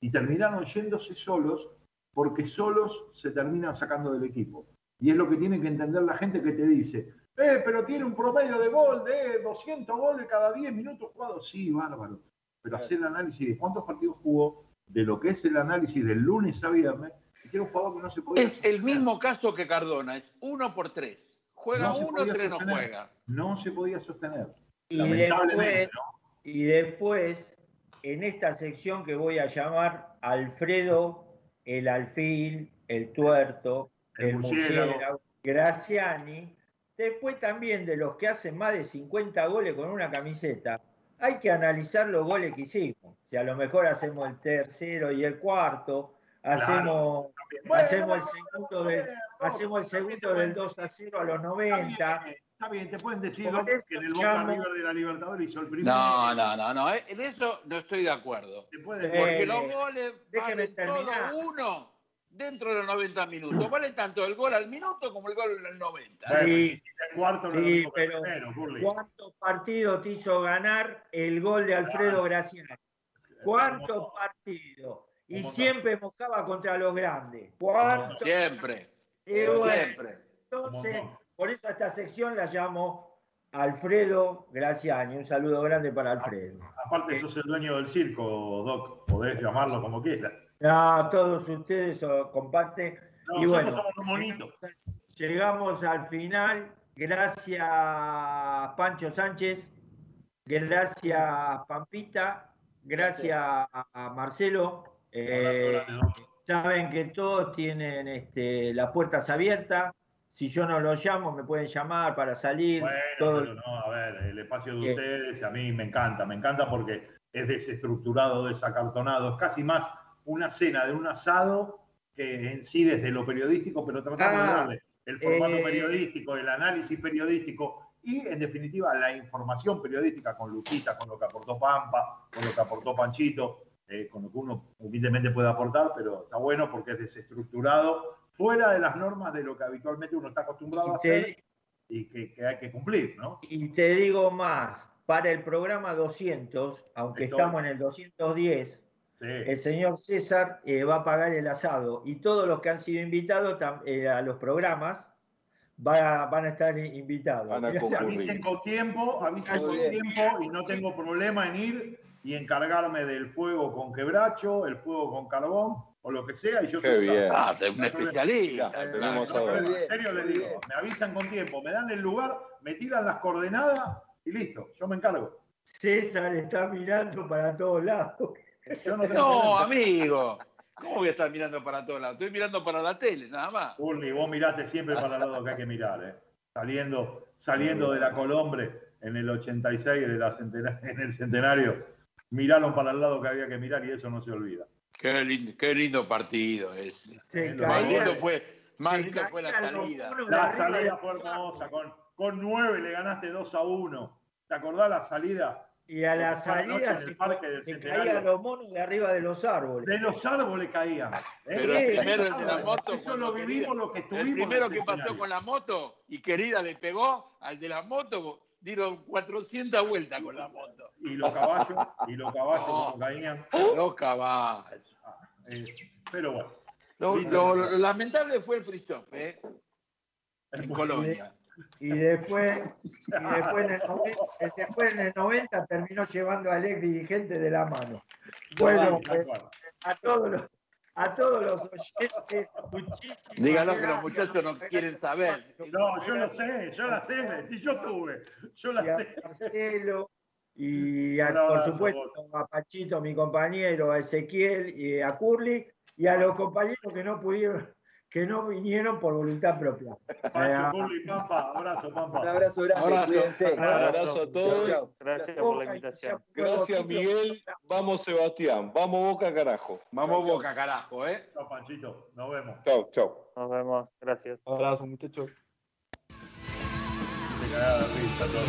y terminaron yéndose solos porque solos se terminan sacando del equipo. Y es lo que tiene que entender la gente que te dice, eh, pero tiene un promedio de gol de 200 goles cada 10 minutos jugados. Sí, bárbaro. Pero hacer el análisis de cuántos partidos jugó, de lo que es el análisis del lunes a viernes, que un jugador que no se puede. Es el mismo caso que Cardona, es uno por tres. Juega uno, tres no juega. No se podía sostener. Y después, y después, en esta sección que voy a llamar Alfredo, el alfil, el tuerto, el, el Graciani, después también de los que hacen más de 50 goles con una camiseta, hay que analizar los goles que hicimos. Si a lo mejor hacemos el tercero y el cuarto, hacemos, hacemos, el segundo del, hacemos el segundo del 2 a 0 a los 90. Está bien, te pueden decir que en el Boca River de la Libertadores hizo el primero. No, no, no, no, eh, en eso no estoy de acuerdo. Porque los goles déjeme terminar. uno dentro de los 90 minutos. *clears throat* Vale tanto el gol al minuto como el gol al 90. Sí, sí pero ¿cuántos partidos te hizo ganar el gol de Alfredo Graciano? ¿Cuántos partidos? Y siempre moscaba contra los grandes. ¿Cuántos? Siempre. siempre. Entonces, por eso esta sección la llamo Alfredo Graciani. Un saludo grande para Alfredo. Aparte, sos el dueño del circo, Doc. Podés llamarlo como quieras. No, todos ustedes comparten. y bueno, somos bonitos. Llegamos al final. Gracias, Pancho Sánchez. Gracias, Pampita. Gracias a Marcelo. Eh, saben que todos tienen este, las puertas abiertas. Si yo no los llamo, me pueden llamar para salir. Bueno, pero no, a ver, el espacio de ustedes a mí me encanta, me encanta porque es desestructurado, desacartonado, es casi más una cena de un asado que en sí desde lo periodístico, pero tratamos de ah, darle el formato eh, periodístico, el análisis periodístico y en definitiva la información periodística con Luquita, con lo que aportó Pampa, con lo que aportó Panchito, eh, con lo que uno humildemente puede aportar, pero está bueno porque es desestructurado, fuera de las normas de lo que habitualmente uno está acostumbrado a hacer y que, hay que cumplir, ¿no? Y te digo más, para el programa 200, aunque estamos en el 210, el señor César eh, va a pagar el asado y todos los que han sido invitados eh, a los programas van a estar invitados. avisen con tiempo, avisen con tiempo y no tengo problema en ir y encargarme del fuego con quebracho, el fuego con carbón o lo que sea. Y yo soy bien. Ah, un especialista. en serio le digo, me avisan con tiempo, me dan el lugar, me tiran las coordenadas y listo, yo me encargo. César está mirando para todos lados. No, *laughs* amigo. ¿Cómo voy a estar mirando para todos lados? Estoy mirando para la tele, nada más. Urli, vos miraste siempre para el lado que hay que mirar, ¿eh? Saliendo, saliendo de la Colombre en el 86, de la *laughs* en el centenario, miraron para el lado que había que mirar y eso no se olvida. Qué lindo, qué lindo partido ese. más lindo fue, más lindo fue la salida. La salida fue hermosa. Con, con 9 le ganaste 2 a 1. ¿Te acordás la salida? Y a la salida se, caían los monos de arriba de los árboles. De los árboles caían. ¿eh? Pero el primero de la moto. Eso lo vivimos lo que estuvimos. El primero que pasó con la moto y querida le pegó al de la moto, dieron 400 vueltas con la moto. Y los caballos, y los caballos caían. Los caballos. Ah, eh, pero bueno. Lo, lamentable fue el frisón, ¿eh? En Colonia. Y después, y después, en el 90, después en el 90 terminó llevando al ex dirigente de la mano. Bueno, pues, a todos los, a todos los oyentes, muchísimas Dígalo que los muchachos no quieren saber. No, yo lo sé, yo la sé, si yo tuve, yo la sé. Marcelo y por supuesto a Pachito, mi compañero, a Ezequiel y a Curly, y a los compañeros que no pudieron, que no vinieron por voluntad propia. Pancho, Curly, Pampa, abrazo, Pampa. Un abrazo grande, abrazo. Un abrazo a todos. Gracias por la invitación. Gracias, Miguel. Vamos, Sebastián. Vamos, Boca, carajo. Vamos, Boca, carajo, ¿eh? Chao, Panchito. Nos vemos. Chao, chao. Nos vemos. Gracias. Un abrazo, muchachos. Te cagás de risa, todo.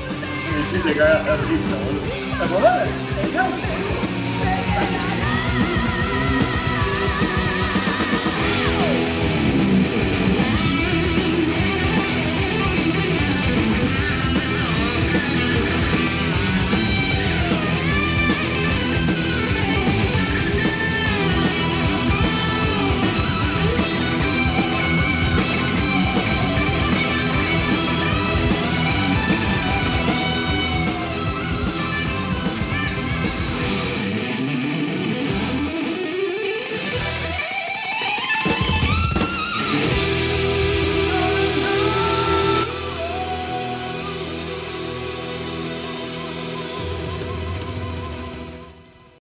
Sí, te cagás de risa, boludo. ¿Te acordás?